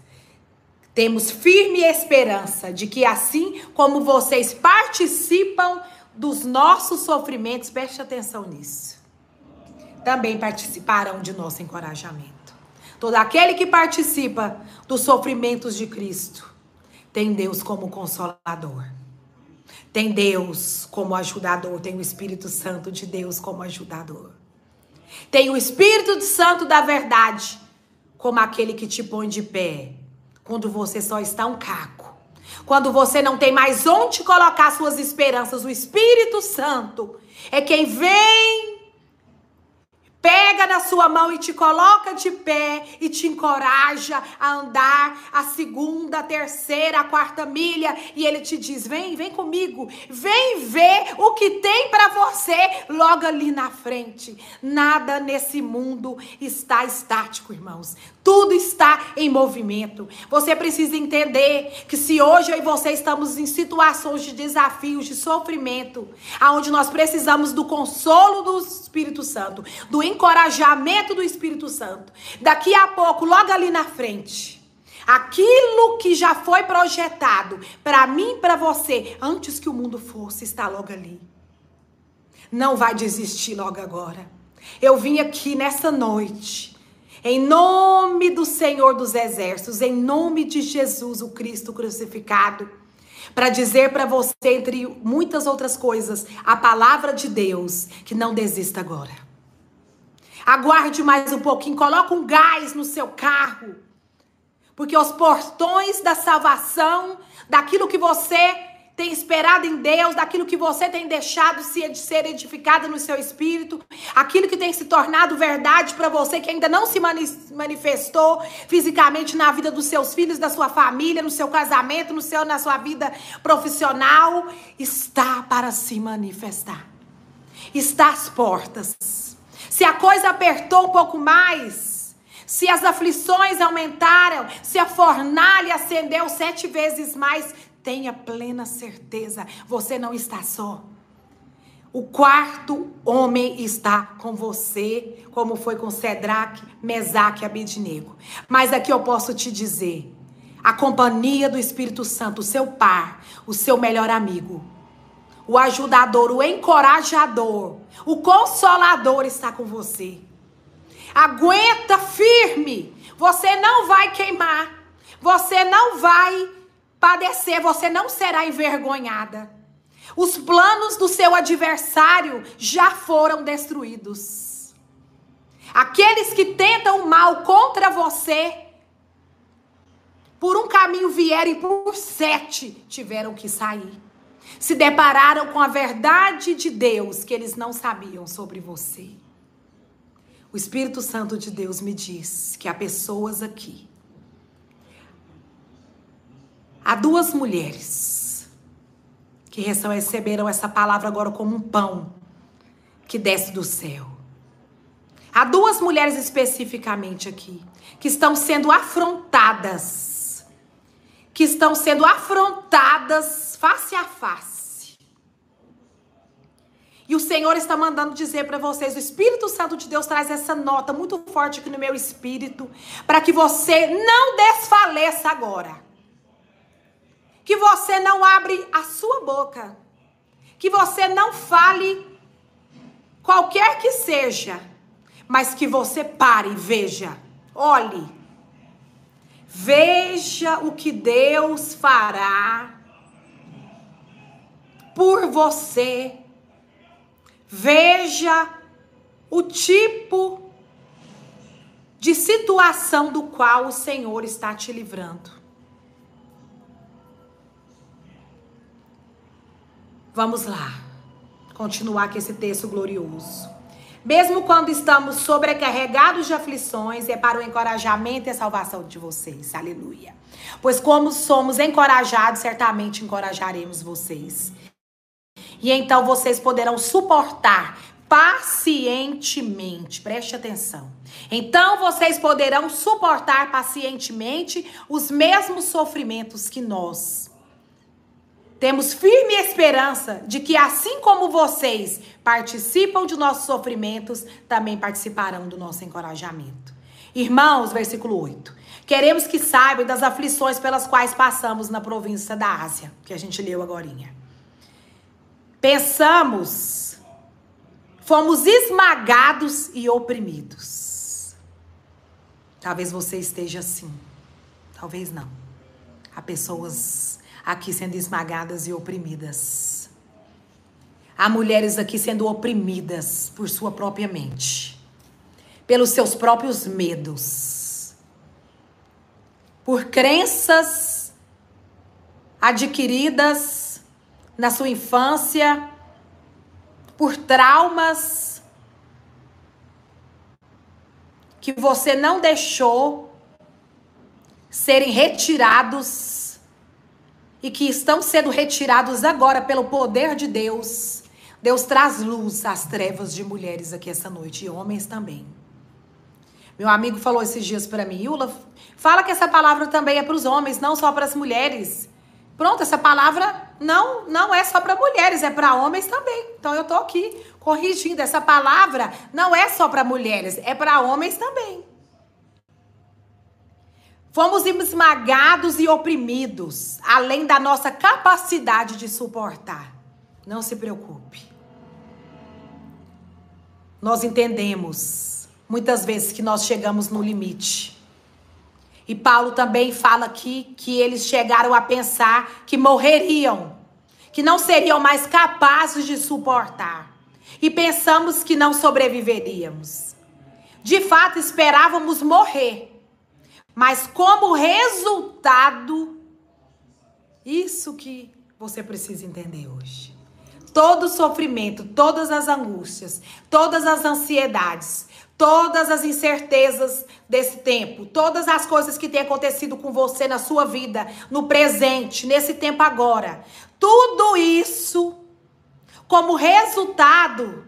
S1: Temos firme esperança de que assim como vocês participam dos nossos sofrimentos, preste atenção nisso também participarão de nosso encorajamento. Todo aquele que participa dos sofrimentos de Cristo tem Deus como consolador. Tem Deus como ajudador, tem o Espírito Santo de Deus como ajudador. Tem o Espírito Santo da verdade como aquele que te põe de pé quando você só está um caco. Quando você não tem mais onde colocar suas esperanças, o Espírito Santo é quem vem pega na sua mão e te coloca de pé e te encoraja a andar a segunda, a terceira, a quarta milha e ele te diz: "Vem, vem comigo. Vem ver o que tem para você logo ali na frente". Nada nesse mundo está estático, irmãos. Tudo está em movimento. Você precisa entender que se hoje eu e você estamos em situações de desafios, de sofrimento, aonde nós precisamos do consolo do Espírito Santo, do encorajamento do Espírito Santo. Daqui a pouco, logo ali na frente, aquilo que já foi projetado para mim e para você antes que o mundo fosse está logo ali. não vai desistir logo agora. Eu vim aqui nessa noite, em nome do Senhor dos Exércitos, em nome de Jesus, o Cristo crucificado, para dizer para você, entre muitas outras coisas, a palavra de Deus, que não desista agora. Aguarde mais um pouquinho, coloque um gás no seu carro, porque os portões da salvação, daquilo que você tem esperado em Deus, daquilo que você tem deixado se ser edificado no seu espírito, aquilo que tem se tornado verdade para você que ainda não se manifestou fisicamente na vida dos seus filhos, da sua família, no seu casamento, no seu na sua vida profissional, está para se manifestar. Está às portas. Se a coisa apertou um pouco mais, se as aflições aumentaram, se a fornalha acendeu sete vezes mais, Tenha plena certeza, você não está só. O quarto homem está com você, como foi com Sedraque, Mesaque e Abednego. Mas aqui eu posso te dizer, a companhia do Espírito Santo, o seu par, o seu melhor amigo, o ajudador, o encorajador, o consolador está com você. Aguenta firme. Você não vai queimar. Você não vai padecer, você não será envergonhada. Os planos do seu adversário já foram destruídos. Aqueles que tentam mal contra você, por um caminho vieram e por sete tiveram que sair. Se depararam com a verdade de Deus que eles não sabiam sobre você. O Espírito Santo de Deus me diz que há pessoas aqui Há duas mulheres que receberam essa palavra agora como um pão que desce do céu. Há duas mulheres especificamente aqui que estão sendo afrontadas, que estão sendo afrontadas face a face. E o Senhor está mandando dizer para vocês, o Espírito Santo de Deus traz essa nota muito forte aqui no meu espírito, para que você não desfaleça agora. Que você não abre a sua boca, que você não fale qualquer que seja, mas que você pare e veja, olhe, veja o que Deus fará por você, veja o tipo de situação do qual o Senhor está te livrando. Vamos lá. Continuar com esse texto glorioso. Mesmo quando estamos sobrecarregados de aflições, é para o encorajamento e a salvação de vocês. Aleluia. Pois como somos encorajados, certamente encorajaremos vocês. E então vocês poderão suportar pacientemente. Preste atenção. Então vocês poderão suportar pacientemente os mesmos sofrimentos que nós temos firme esperança de que, assim como vocês participam de nossos sofrimentos, também participarão do nosso encorajamento. Irmãos, versículo 8. Queremos que saibam das aflições pelas quais passamos na província da Ásia, que a gente leu agora. Pensamos, fomos esmagados e oprimidos. Talvez você esteja assim, talvez não. Há pessoas aqui sendo esmagadas e oprimidas. Há mulheres aqui sendo oprimidas por sua própria mente, pelos seus próprios medos, por crenças adquiridas na sua infância, por traumas que você não deixou serem retirados e que estão sendo retirados agora pelo poder de Deus. Deus traz luz às trevas de mulheres aqui essa noite e homens também. Meu amigo falou esses dias para mim, Yula, fala que essa palavra também é para os homens, não só para as mulheres. Pronto, essa palavra não não é só para mulheres, é para homens também. Então eu tô aqui corrigindo essa palavra não é só para mulheres, é para homens também. Fomos esmagados e oprimidos, além da nossa capacidade de suportar. Não se preocupe. nós entendemos muitas vezes que nós chegamos no limite. E Paulo também fala aqui que eles chegaram a pensar que morreriam, que não seriam mais capazes de suportar. E pensamos que não sobreviveríamos. De fato, esperávamos morrer. Mas como resultado, isso que você precisa entender hoje todo sofrimento, todas as angústias, todas as ansiedades, todas as incertezas desse tempo, todas as coisas que têm acontecido com você na sua vida, no presente, nesse tempo agora, tudo isso, como resultado,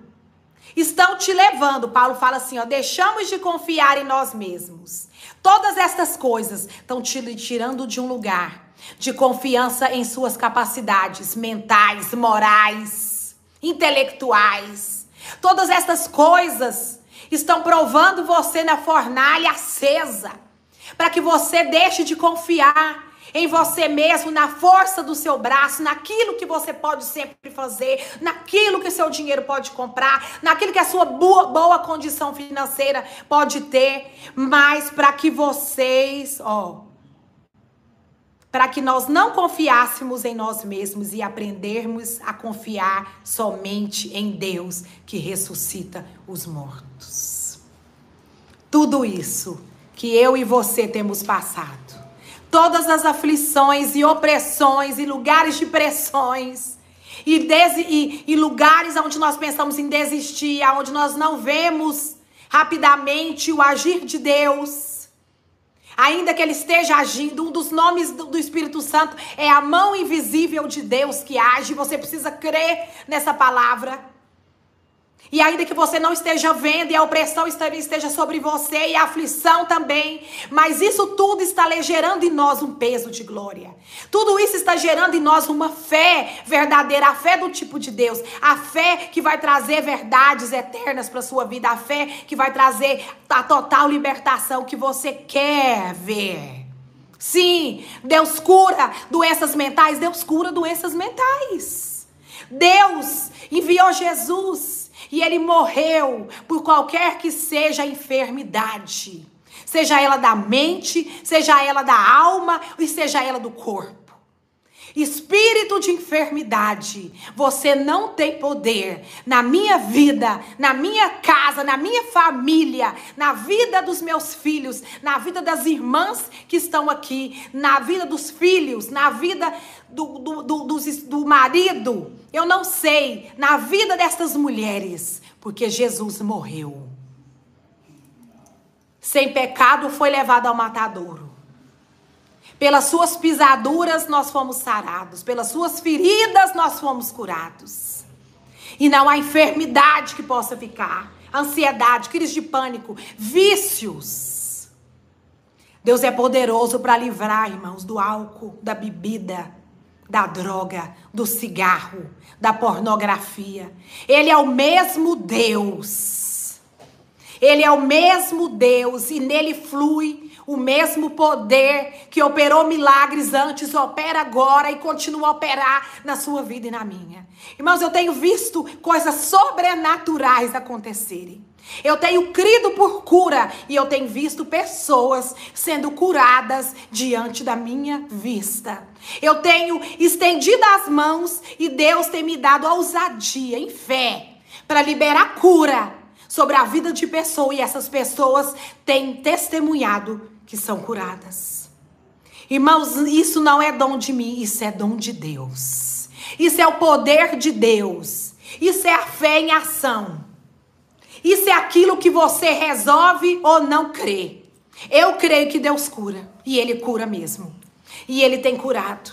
S1: estão te levando. Paulo fala assim: ó, deixamos de confiar em nós mesmos. Todas essas coisas estão te tirando de um lugar de confiança em suas capacidades mentais, morais, intelectuais. Todas essas coisas estão provando você na fornalha acesa, para que você deixe de confiar em você mesmo, na força do seu braço, naquilo que você pode sempre fazer, naquilo que seu dinheiro pode comprar, naquilo que a sua boa, boa condição financeira pode ter, mas para que vocês, ó, para que nós não confiássemos em nós mesmos e aprendermos a confiar somente em Deus que ressuscita os mortos. Tudo isso que eu e você temos passado, todas as aflições e opressões e lugares de pressões, e, e, e, lugares onde nós pensamos em desistir, onde nós não vemos rapidamente o agir de Deus. Ainda que ele esteja agindo, um dos nomes do, do, Espírito Santo é a mão invisível de Deus que age. Você precisa crer nessa palavra. E ainda que você não esteja vendo e a opressão esteja sobre você e a aflição também, mas isso tudo está gerando em nós um peso de glória. Tudo isso está gerando em nós uma fé verdadeira, a fé do tipo de Deus, a fé que vai trazer verdades eternas para sua vida, a fé que vai trazer a total libertação que você quer ver. Sim, Deus cura doenças mentais, Deus cura doenças mentais. Deus enviou Jesus e ele morreu por qualquer que seja a enfermidade. Seja ela da mente, seja ela da alma e seja ela do corpo. Espírito de enfermidade, você não tem poder na minha vida, na minha casa, na minha família, na vida dos meus filhos, na vida das irmãs que estão aqui, na vida dos filhos, na vida do, do, do, do, do marido. Eu não sei, na vida dessas mulheres, porque Jesus morreu. Sem pecado foi levado ao matadouro. Pelas suas pisaduras nós fomos sarados, pelas suas feridas nós fomos curados. E não há enfermidade que possa ficar, ansiedade, crise de pânico, vícios. Deus é poderoso para livrar, irmãos, do álcool, da bebida, da droga, do cigarro, da pornografia. Ele é o mesmo Deus. Ele é o mesmo Deus e nele flui o mesmo poder que operou milagres antes, opera agora e continua a operar na sua vida e na minha. Irmãos, eu tenho visto coisas sobrenaturais acontecerem. Eu tenho crido por cura e eu tenho visto pessoas sendo curadas diante da minha vista. Eu tenho estendido as mãos e Deus tem me dado ousadia em fé para liberar cura sobre a vida de pessoa e essas pessoas têm testemunhado que são curadas. Irmãos, isso não é dom de mim, isso é dom de Deus. Isso é o poder de Deus. Isso é a fé em ação. Isso é aquilo que você resolve ou não crê. Eu creio que Deus cura. E Ele cura mesmo. E Ele tem curado.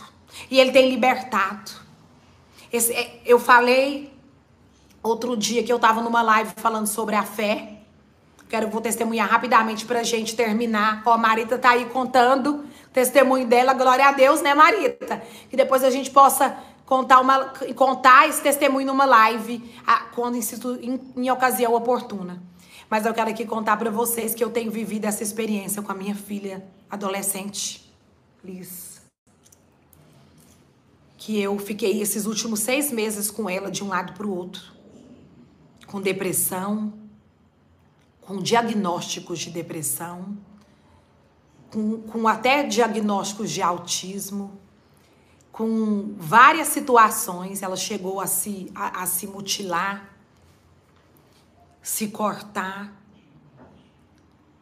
S1: E Ele tem libertado. Esse, é, eu falei outro dia que eu estava numa live falando sobre a fé. Quero vou testemunhar rapidamente pra gente terminar. Ó, a Marita tá aí contando o testemunho dela, glória a Deus, né, Marita? Que depois a gente possa contar, uma, contar esse testemunho numa live quando em, em ocasião oportuna. Mas eu quero aqui contar para vocês que eu tenho vivido essa experiência com a minha filha adolescente, Liz. Que eu fiquei esses últimos seis meses com ela de um lado para o outro, com depressão, com diagnósticos de depressão, com, com até diagnósticos de autismo, com várias situações. Ela chegou a se, a, a se mutilar, se cortar.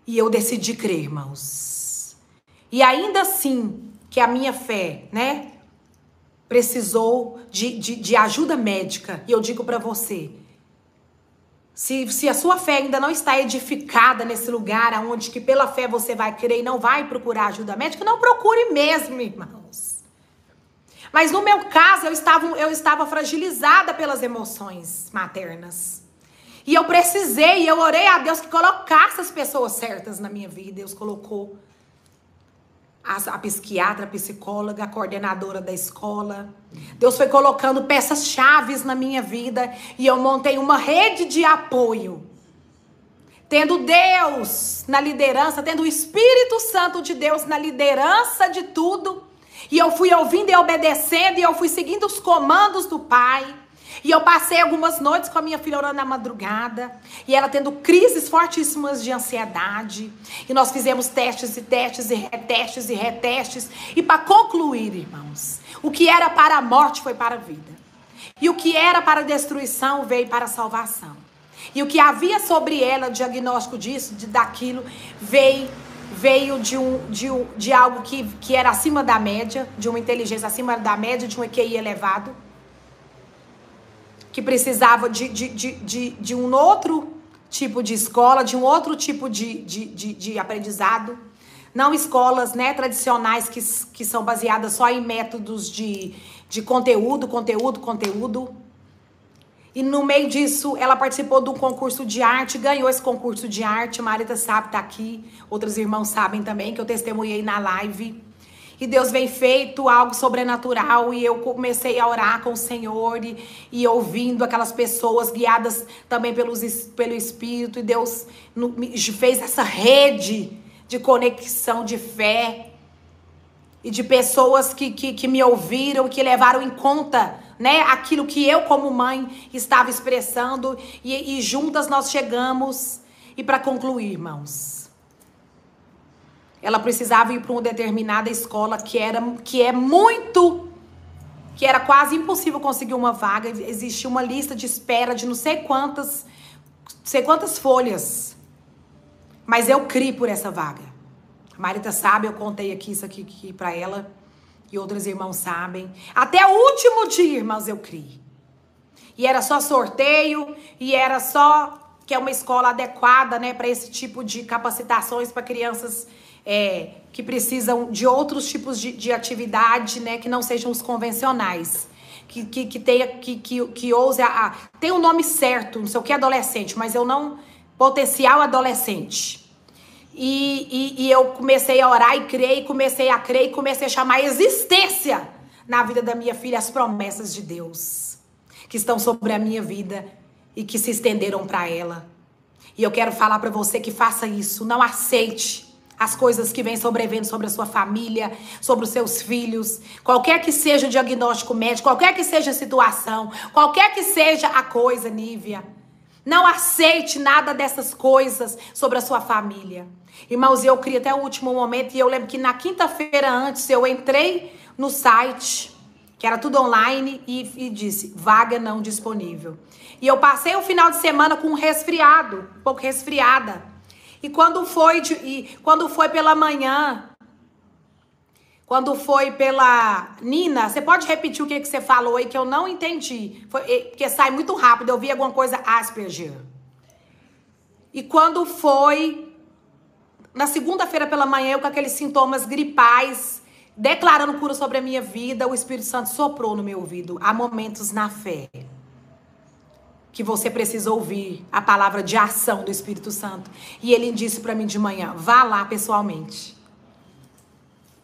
S1: E eu decidi crer, irmãos. E ainda assim, que a minha fé, né, precisou de, de, de ajuda médica. E eu digo para você, se, se a sua fé ainda não está edificada nesse lugar aonde que pela fé você vai crer e não vai procurar ajuda médica, não procure mesmo, irmãos. Mas no meu caso, eu estava, eu estava fragilizada pelas emoções maternas. E eu precisei, eu orei a Deus que colocasse as pessoas certas na minha vida. Deus colocou a, psiquiatra, a psicóloga, a coordenadora da escola. Deus foi colocando peças chaves na minha vida e eu montei uma rede de apoio. Tendo Deus na liderança, tendo o Espírito Santo de Deus na liderança de tudo. E eu fui ouvindo e obedecendo e eu fui seguindo os comandos do Pai. E eu passei algumas noites com a minha filha orando na madrugada. E ela tendo crises fortíssimas de ansiedade. E nós fizemos testes e testes e retestes e retestes. E para concluir, irmãos, o que era para a morte foi para a vida. E o que era para a destruição veio para a salvação. E o que havia sobre ela, diagnóstico disso, de, daquilo, veio veio de, um, de, um, de algo que, que era acima da média, de uma inteligência acima da média, de um EQI elevado que precisava de, de, de, de, de um outro tipo de escola, de um outro tipo de, de, de, de aprendizado. Não escolas né, tradicionais que, que são baseadas só em métodos de, de conteúdo, conteúdo, conteúdo. E no meio disso, ela participou de um concurso de arte, ganhou esse concurso de arte. Marita sabe, tá aqui. Outros irmãos sabem também que eu testemunhei na live e Deus vem feito algo sobrenatural e eu comecei a orar com o Senhor e, e ouvindo aquelas pessoas guiadas também pelos, pelo Espírito. E Deus no, fez essa rede de conexão de fé e de pessoas que, que, que me ouviram, que levaram em conta né, aquilo que eu como mãe estava expressando. E, e juntas nós chegamos. E para concluir, irmãos, ela precisava ir para uma determinada escola que era que é muito que era quase impossível conseguir uma vaga, existia uma lista de espera de não sei quantas sei quantas folhas. Mas eu criei por essa vaga. A Marita sabe, eu contei aqui isso aqui, aqui para ela e outros irmãos sabem. Até o último dia, irmãos, eu criei. E era só sorteio e era só que é uma escola adequada, né, para esse tipo de capacitações para crianças é, que precisam de outros tipos de, de atividade, né, que não sejam os convencionais. Que, que, que tenha, que, que, que ouse a, a. Tem o um nome certo, não sei o que adolescente, mas eu não. Potencial adolescente. E, e, e, eu comecei a orar e criei, comecei a crer e comecei a chamar a existência na vida da minha filha as promessas de Deus que estão sobre a minha vida e que se estenderam para ela. E eu quero falar para você que faça isso, não aceite as coisas que vêm sobrevivendo sobre a sua família, sobre os seus filhos, qualquer que seja o diagnóstico médico, qualquer que seja a situação, qualquer que seja a coisa, Nívia. Não aceite nada dessas coisas sobre a sua família. Irmãos, eu criei até o último momento e eu lembro que na quinta-feira antes eu entrei no site, que era tudo online, e, e disse: vaga não disponível. E eu passei o final de semana com um resfriado, um pouco resfriada. E quando foi de, e quando foi pela manhã, quando foi pela Nina, você pode repetir o que, que você falou aí que eu não entendi, foi, porque sai muito rápido. Eu vi alguma coisa Asperger. E quando foi na segunda-feira pela manhã, eu com aqueles sintomas gripais, declarando cura sobre a minha vida, o Espírito Santo soprou no meu ouvido. Há momentos na fé que você precisa ouvir a palavra de ação do Espírito Santo. E ele disse para mim de manhã: vá lá pessoalmente.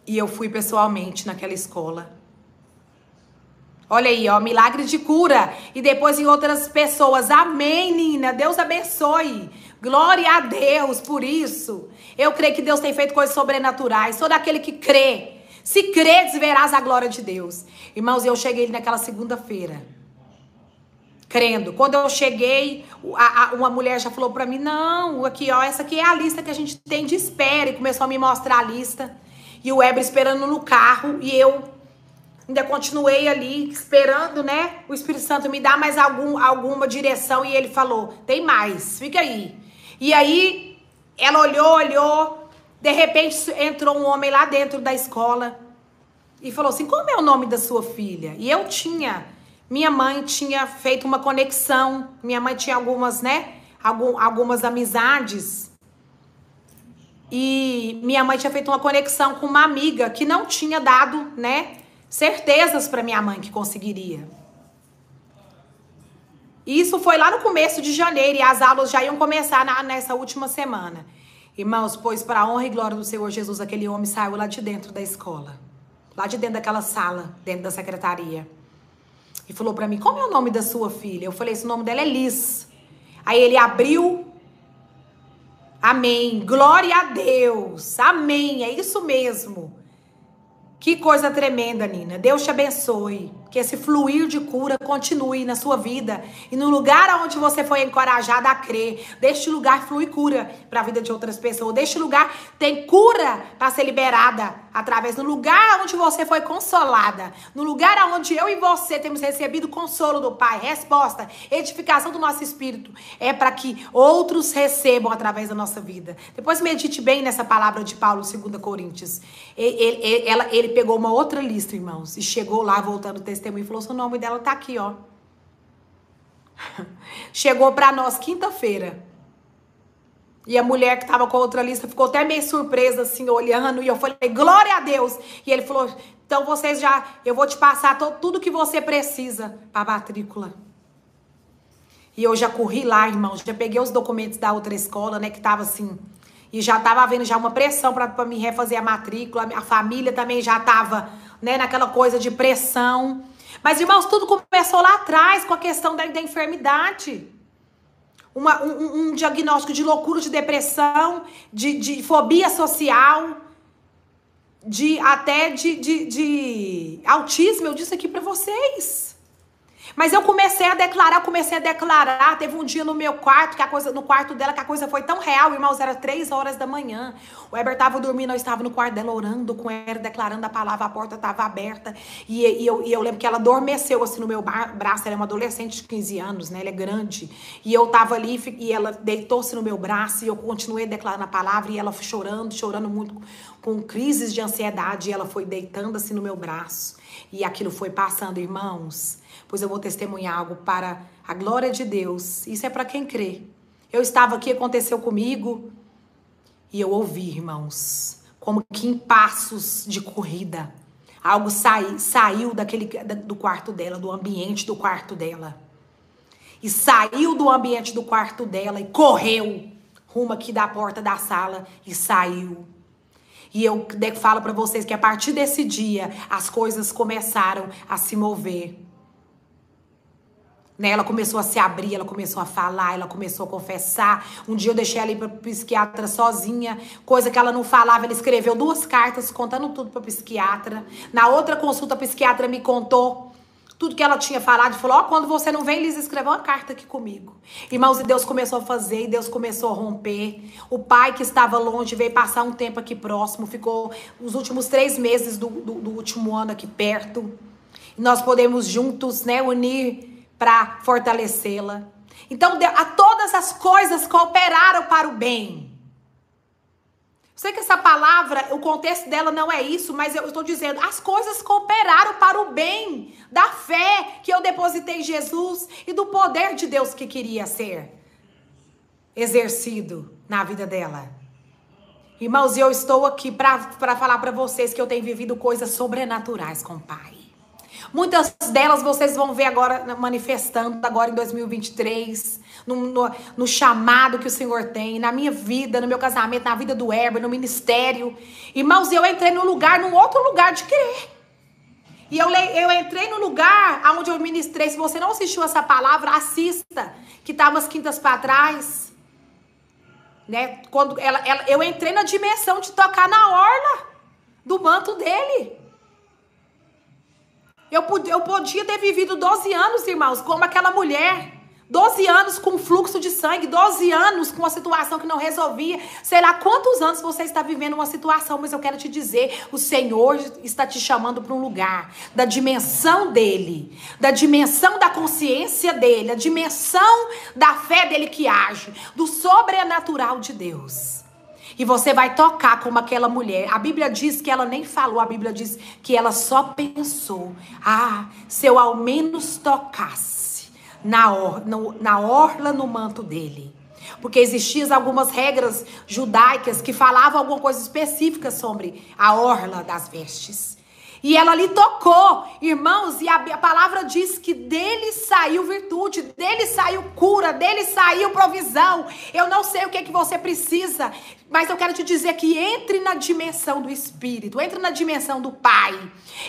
S1: E eu fui pessoalmente naquela escola. Olha aí, ó, milagre de cura. E depois em outras pessoas. Amém, Nina. Deus abençoe. Glória a Deus por isso. Eu creio que Deus tem feito coisas sobrenaturais. Sou daquele que crê. Se credes, verás a glória de Deus. Irmãos, eu cheguei naquela segunda-feira crendo. Quando eu cheguei, a, a, uma mulher já falou para mim: não, aqui, ó, essa aqui é a lista que a gente tem de espera. E começou a me mostrar a lista. E o Weber esperando no carro. E eu ainda continuei ali esperando, né? O Espírito Santo me dar mais algum, alguma direção. E ele falou: tem mais, fica aí. E aí ela olhou, olhou. De repente entrou um homem lá dentro da escola e falou assim: como é o nome da sua filha? E eu tinha minha mãe tinha feito uma conexão, minha mãe tinha algumas, né? Algum, algumas amizades. E minha mãe tinha feito uma conexão com uma amiga que não tinha dado, né? Certezas para minha mãe que conseguiria. Isso foi lá no começo de janeiro e as aulas já iam começar na, nessa última semana. Irmãos, pois para a honra e glória do Senhor Jesus, aquele homem saiu lá de dentro da escola, lá de dentro daquela sala, dentro da secretaria e falou para mim: Como é o nome da sua filha? Eu falei: Esse nome dela é Liz. Aí ele abriu. Amém. Glória a Deus. Amém. É isso mesmo. Que coisa tremenda, Nina. Deus te abençoe. Que esse fluir de cura continue na sua vida. E no lugar onde você foi encorajada a crer, deste lugar flui cura para a vida de outras pessoas. Deste lugar tem cura para ser liberada através do lugar onde você foi consolada. No lugar onde eu e você temos recebido consolo do Pai. Resposta, edificação do nosso espírito. É para que outros recebam através da nossa vida. Depois medite bem nessa palavra de Paulo, 2 Coríntios. Ele, ele, ela, ele pegou uma outra lista, irmãos, e chegou lá, voltando o texto testemunho falou: o nome dela tá aqui, ó. Chegou para nós quinta-feira. E a mulher que tava com outra lista ficou até meio surpresa, assim, olhando. E eu falei, glória a Deus. E ele falou, então vocês já, eu vou te passar todo, tudo que você precisa para matrícula. E eu já corri lá, irmãos, já peguei os documentos da outra escola, né, que tava assim. E já tava havendo já uma pressão para me refazer a matrícula. A família também já tava, né, naquela coisa de pressão. Mas, irmãos, tudo começou lá atrás com a questão da, da enfermidade. Uma, um, um, diagnóstico de loucura, de depressão, de, de fobia social, de até de, de, de autismo. Eu disse aqui para vocês. Mas eu comecei a declarar, comecei a declarar. Teve um dia no meu quarto, que a coisa, no quarto dela, que a coisa foi tão real, irmãos, era três horas da manhã. O Heber estava dormindo, eu estava no quarto dela orando com ela, declarando a palavra, a porta estava aberta. E, e, eu, e eu lembro que ela adormeceu assim no meu braço. Ela é uma adolescente de 15 anos, né? Ela é grande. E eu estava ali e ela deitou-se no meu braço e eu continuei declarando a palavra e ela chorando, chorando muito, com crises de ansiedade. E ela foi deitando assim no meu braço. E aquilo foi passando, irmãos pois eu vou testemunhar algo para a glória de Deus. Isso é para quem crê. Eu estava aqui, aconteceu comigo, e eu ouvi, irmãos, como que em passos de corrida, algo sai, saiu daquele do quarto dela, do ambiente do quarto dela. E saiu do ambiente do quarto dela e correu rumo aqui da porta da sala e saiu. E eu falo para vocês que a partir desse dia as coisas começaram a se mover. Né? Ela começou a se abrir, ela começou a falar, ela começou a confessar. Um dia eu deixei ela ir para psiquiatra sozinha, coisa que ela não falava. Ela escreveu duas cartas contando tudo para psiquiatra. Na outra consulta, a psiquiatra me contou tudo que ela tinha falado e falou: Ó, oh, quando você não vem, Liz, escreveu uma carta aqui comigo. Irmãos, e Deus começou a fazer, e Deus começou a romper. O pai que estava longe veio passar um tempo aqui próximo, ficou os últimos três meses do, do, do último ano aqui perto. Nós podemos juntos, né, unir para fortalecê-la. Então, a todas as coisas cooperaram para o bem. Sei que essa palavra, o contexto dela não é isso, mas eu estou dizendo, as coisas cooperaram para o bem da fé que eu depositei em Jesus e do poder de Deus que queria ser exercido na vida dela. Irmãos, eu estou aqui para falar para vocês que eu tenho vivido coisas sobrenaturais com o Pai. Muitas delas vocês vão ver agora manifestando agora em 2023, no, no, no, chamado que o Senhor tem, na minha vida, no meu casamento, na vida do Heber, no ministério. Irmãos, eu entrei num lugar, num outro lugar de crer. E eu, eu entrei no lugar onde eu ministrei. Se você não assistiu essa palavra, assista, que tá umas quintas para trás. Né? Quando ela, ela, eu entrei na dimensão de tocar na orla do manto dele. Eu, eu podia ter vivido 12 anos, irmãos, como aquela mulher. 12 anos com fluxo de sangue, 12 anos com uma situação que não resolvia. Sei lá quantos anos você está vivendo uma situação, mas eu quero te dizer: o Senhor está te chamando para um lugar da dimensão dele, da dimensão da consciência dele, a dimensão da fé dele que age, do sobrenatural de Deus. E você vai tocar como aquela mulher. A Bíblia diz que ela nem falou, a Bíblia diz que ela só pensou: ah, se eu ao menos tocasse na, or, no, na orla no manto dele. Porque existiam algumas regras judaicas que falavam alguma coisa específica sobre a orla das vestes. E ela lhe tocou, irmãos, e a, a, palavra diz que dele saiu virtude, dele saiu cura, dele saiu provisão. Eu não sei o que, é que você precisa, mas eu quero te dizer que entre na dimensão do Espírito, entre na dimensão do Pai,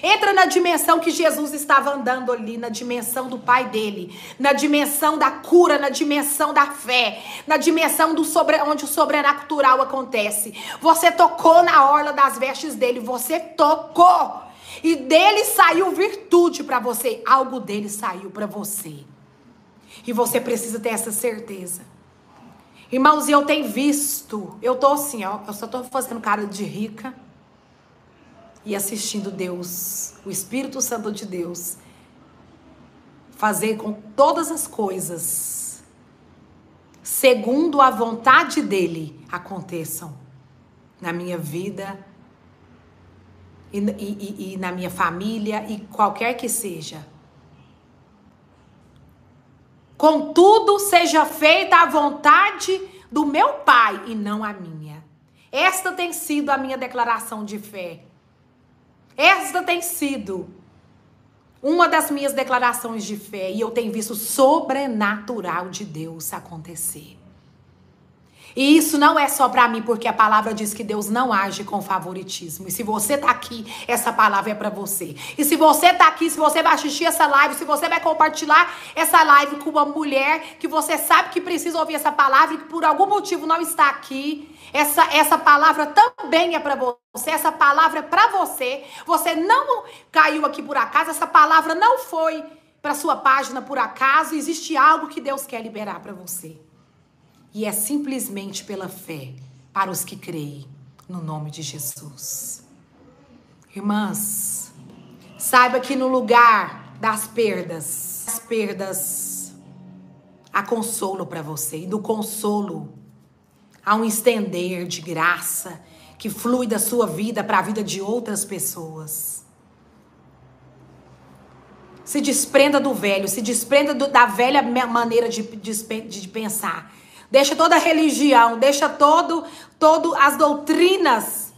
S1: entra na dimensão que Jesus estava andando ali, na dimensão do Pai dele, na dimensão da cura, na dimensão da fé, na dimensão do sobre, onde o sobrenatural acontece. Você tocou na orla das vestes dele, você tocou. E dele saiu virtude para você. Algo dele saiu para você. E você precisa ter essa certeza. Irmãos, eu tenho visto, eu tô assim, ó, eu só tô fazendo cara de rica e assistindo Deus, o Espírito Santo de Deus, fazer com todas as coisas, segundo a vontade dele, aconteçam na minha vida, e, e, e na minha família e qualquer que seja. Contudo, seja feita a vontade do meu Pai e não a minha. Esta tem sido a minha declaração de fé. Esta tem sido uma das minhas declarações de fé e eu tenho visto o sobrenatural de Deus acontecer. E isso não é só para mim, porque a palavra diz que Deus não age com favoritismo. E se você tá aqui, essa palavra é para você. E se você tá aqui, se você vai assistir essa live, se você vai compartilhar essa live com uma mulher que você sabe que precisa ouvir essa palavra e que por algum motivo não está aqui, essa, essa palavra também é para você. Essa palavra é para você. Você não caiu aqui por acaso. Essa palavra não foi para sua página por acaso. Existe algo que Deus quer liberar para você. E é simplesmente pela fé para os que creem no nome de Jesus. Irmãs, saiba que no lugar das perdas, das perdas, há consolo para você. E do consolo, há um estender de graça que flui da sua vida para a vida de outras pessoas. Se desprenda do velho, se desprenda do, da velha maneira de, de, de pensar Deixa toda a religião, deixa todo, todo as doutrinas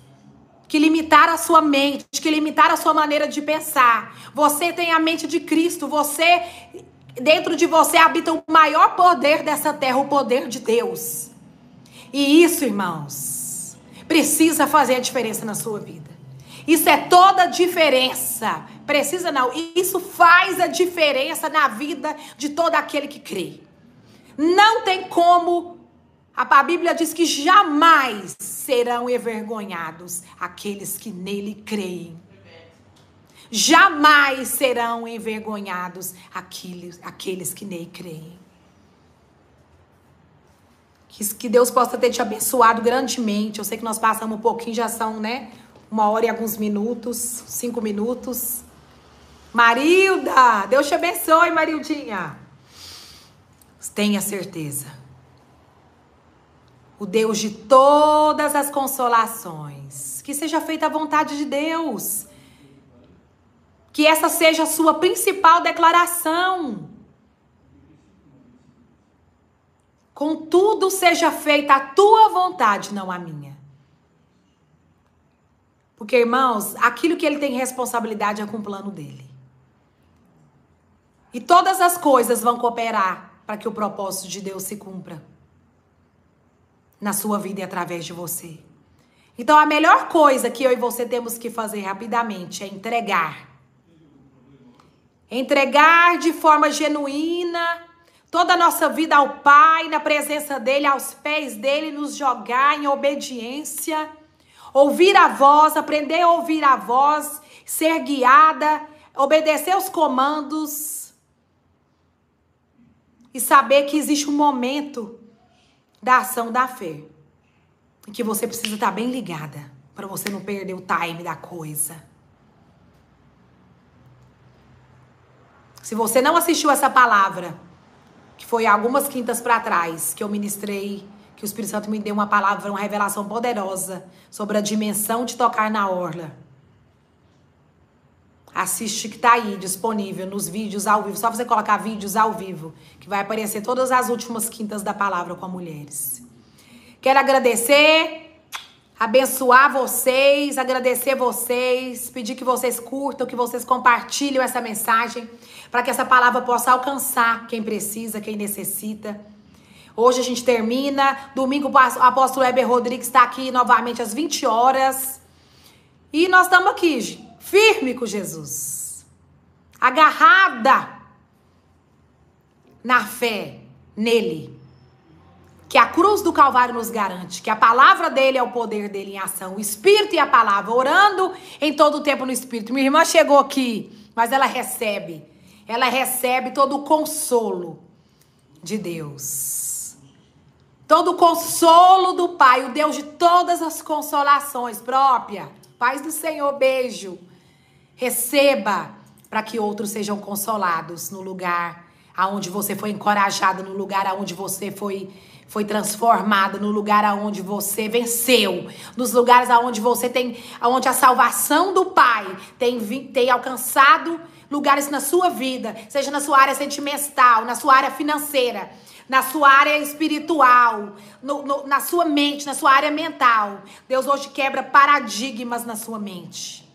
S1: que limitaram a sua mente, que limitaram a sua maneira de pensar. Você tem a mente de Cristo, você dentro de você habita o maior poder dessa terra, o poder de Deus. E isso, irmãos, precisa fazer a diferença na sua vida. Isso é toda a diferença. Precisa não, isso faz a diferença na vida de todo aquele que crê. Não tem como. A Bíblia diz que jamais serão envergonhados aqueles que nele creem. Jamais serão envergonhados aqueles, aqueles que nele creem. Que, que Deus possa ter te abençoado grandemente. Eu sei que nós passamos um pouquinho, já são, né? Uma hora e alguns minutos, cinco minutos. Marilda, Deus te abençoe, Marildinha. Tenha certeza. O Deus de todas as consolações. Que seja feita a vontade de Deus. Que essa seja a sua principal declaração. Contudo, seja feita a tua vontade, não a minha. Porque, irmãos, aquilo que ele tem responsabilidade é com o plano dele. E todas as coisas vão cooperar para que o propósito de Deus se cumpra na sua vida e através de você. Então, a melhor coisa que eu e você temos que fazer rapidamente é entregar. Entregar de forma genuína toda a nossa vida ao Pai, na presença dEle, aos pés dEle, nos jogar em obediência. Ouvir a voz, aprender a ouvir a voz, ser guiada obedecer os comandos e saber que existe um momento da ação da fé em que você precisa estar bem ligada para você não perder o time da coisa. Se você não assistiu essa palavra, que foi algumas quintas para trás que eu ministrei, que o Espírito Santo me deu uma palavra, uma revelação poderosa sobre a dimensão de tocar na orla. Assiste que tá aí disponível nos vídeos ao vivo. Só você colocar vídeos ao vivo, que vai aparecer todas as últimas quintas da palavra com mulheres. Quero agradecer, abençoar vocês, agradecer vocês, pedir que vocês curtam, que vocês compartilhem essa mensagem, para que essa palavra possa alcançar quem precisa, quem necessita. Hoje a gente termina. Domingo o apóstolo Heber Rodrigues está aqui novamente às 20 horas. E nós estamos aqui, firme com Jesus. Agarrada na fé nele que a cruz do Calvário nos garante, que a palavra dele é o poder dele em ação, o Espírito e a palavra, orando em todo o tempo no Espírito. Minha irmã chegou aqui, mas ela recebe, ela recebe todo o consolo de Deus. Todo o consolo do Pai, o Deus de todas as consolações própria. Paz do Senhor, beijo. Receba para que outros sejam consolados no lugar aonde você foi encorajado, no lugar aonde você foi foi transformada no lugar aonde você venceu, nos lugares aonde você tem, aonde a salvação do Pai tem, tem alcançado lugares na sua vida, seja na sua área sentimental, na sua área financeira, na sua área espiritual, no, no, na sua mente, na sua área mental. Deus hoje quebra paradigmas na sua mente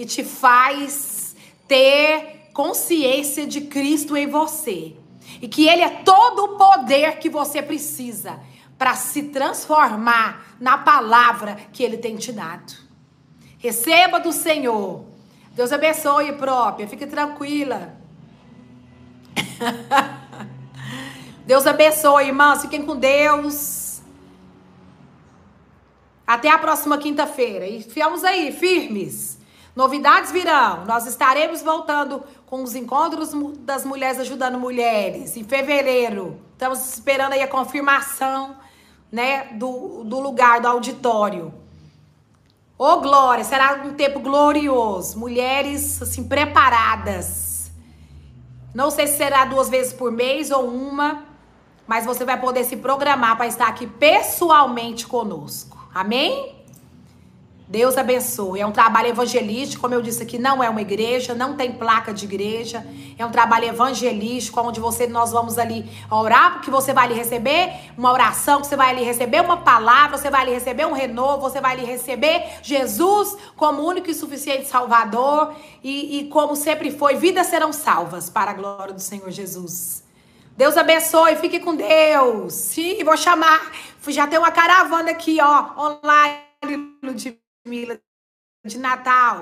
S1: e te faz ter consciência de Cristo em você. E que Ele é todo o poder que você precisa para se transformar na palavra que Ele tem te dado. Receba do Senhor. Deus abençoe, própria. Fique tranquila. Deus abençoe, irmãos. Fiquem com Deus. Até a próxima quinta-feira. E ficamos aí, firmes. Novidades virão. Nós estaremos voltando com os encontros das mulheres ajudando mulheres em fevereiro. Estamos esperando aí a confirmação, né, do, do lugar, do auditório. Ô oh, glória, será um tempo glorioso. Mulheres assim preparadas. Não sei se será duas vezes por mês ou uma, mas você vai poder se programar para estar aqui pessoalmente conosco. Amém? Deus abençoe. É um trabalho evangelístico, como eu disse aqui, não é uma igreja, não tem placa de igreja. É um trabalho evangelístico, onde você nós vamos ali orar, porque você vai ali receber uma oração, você vai ali receber uma palavra, você vai ali receber um renovo, você vai ali receber Jesus como único e suficiente Salvador. E, e como sempre foi, vidas serão salvas para a glória do Senhor Jesus. Deus abençoe, fique com Deus. Sim, vou chamar. Já tem uma caravana aqui, ó, online Mila de Natal.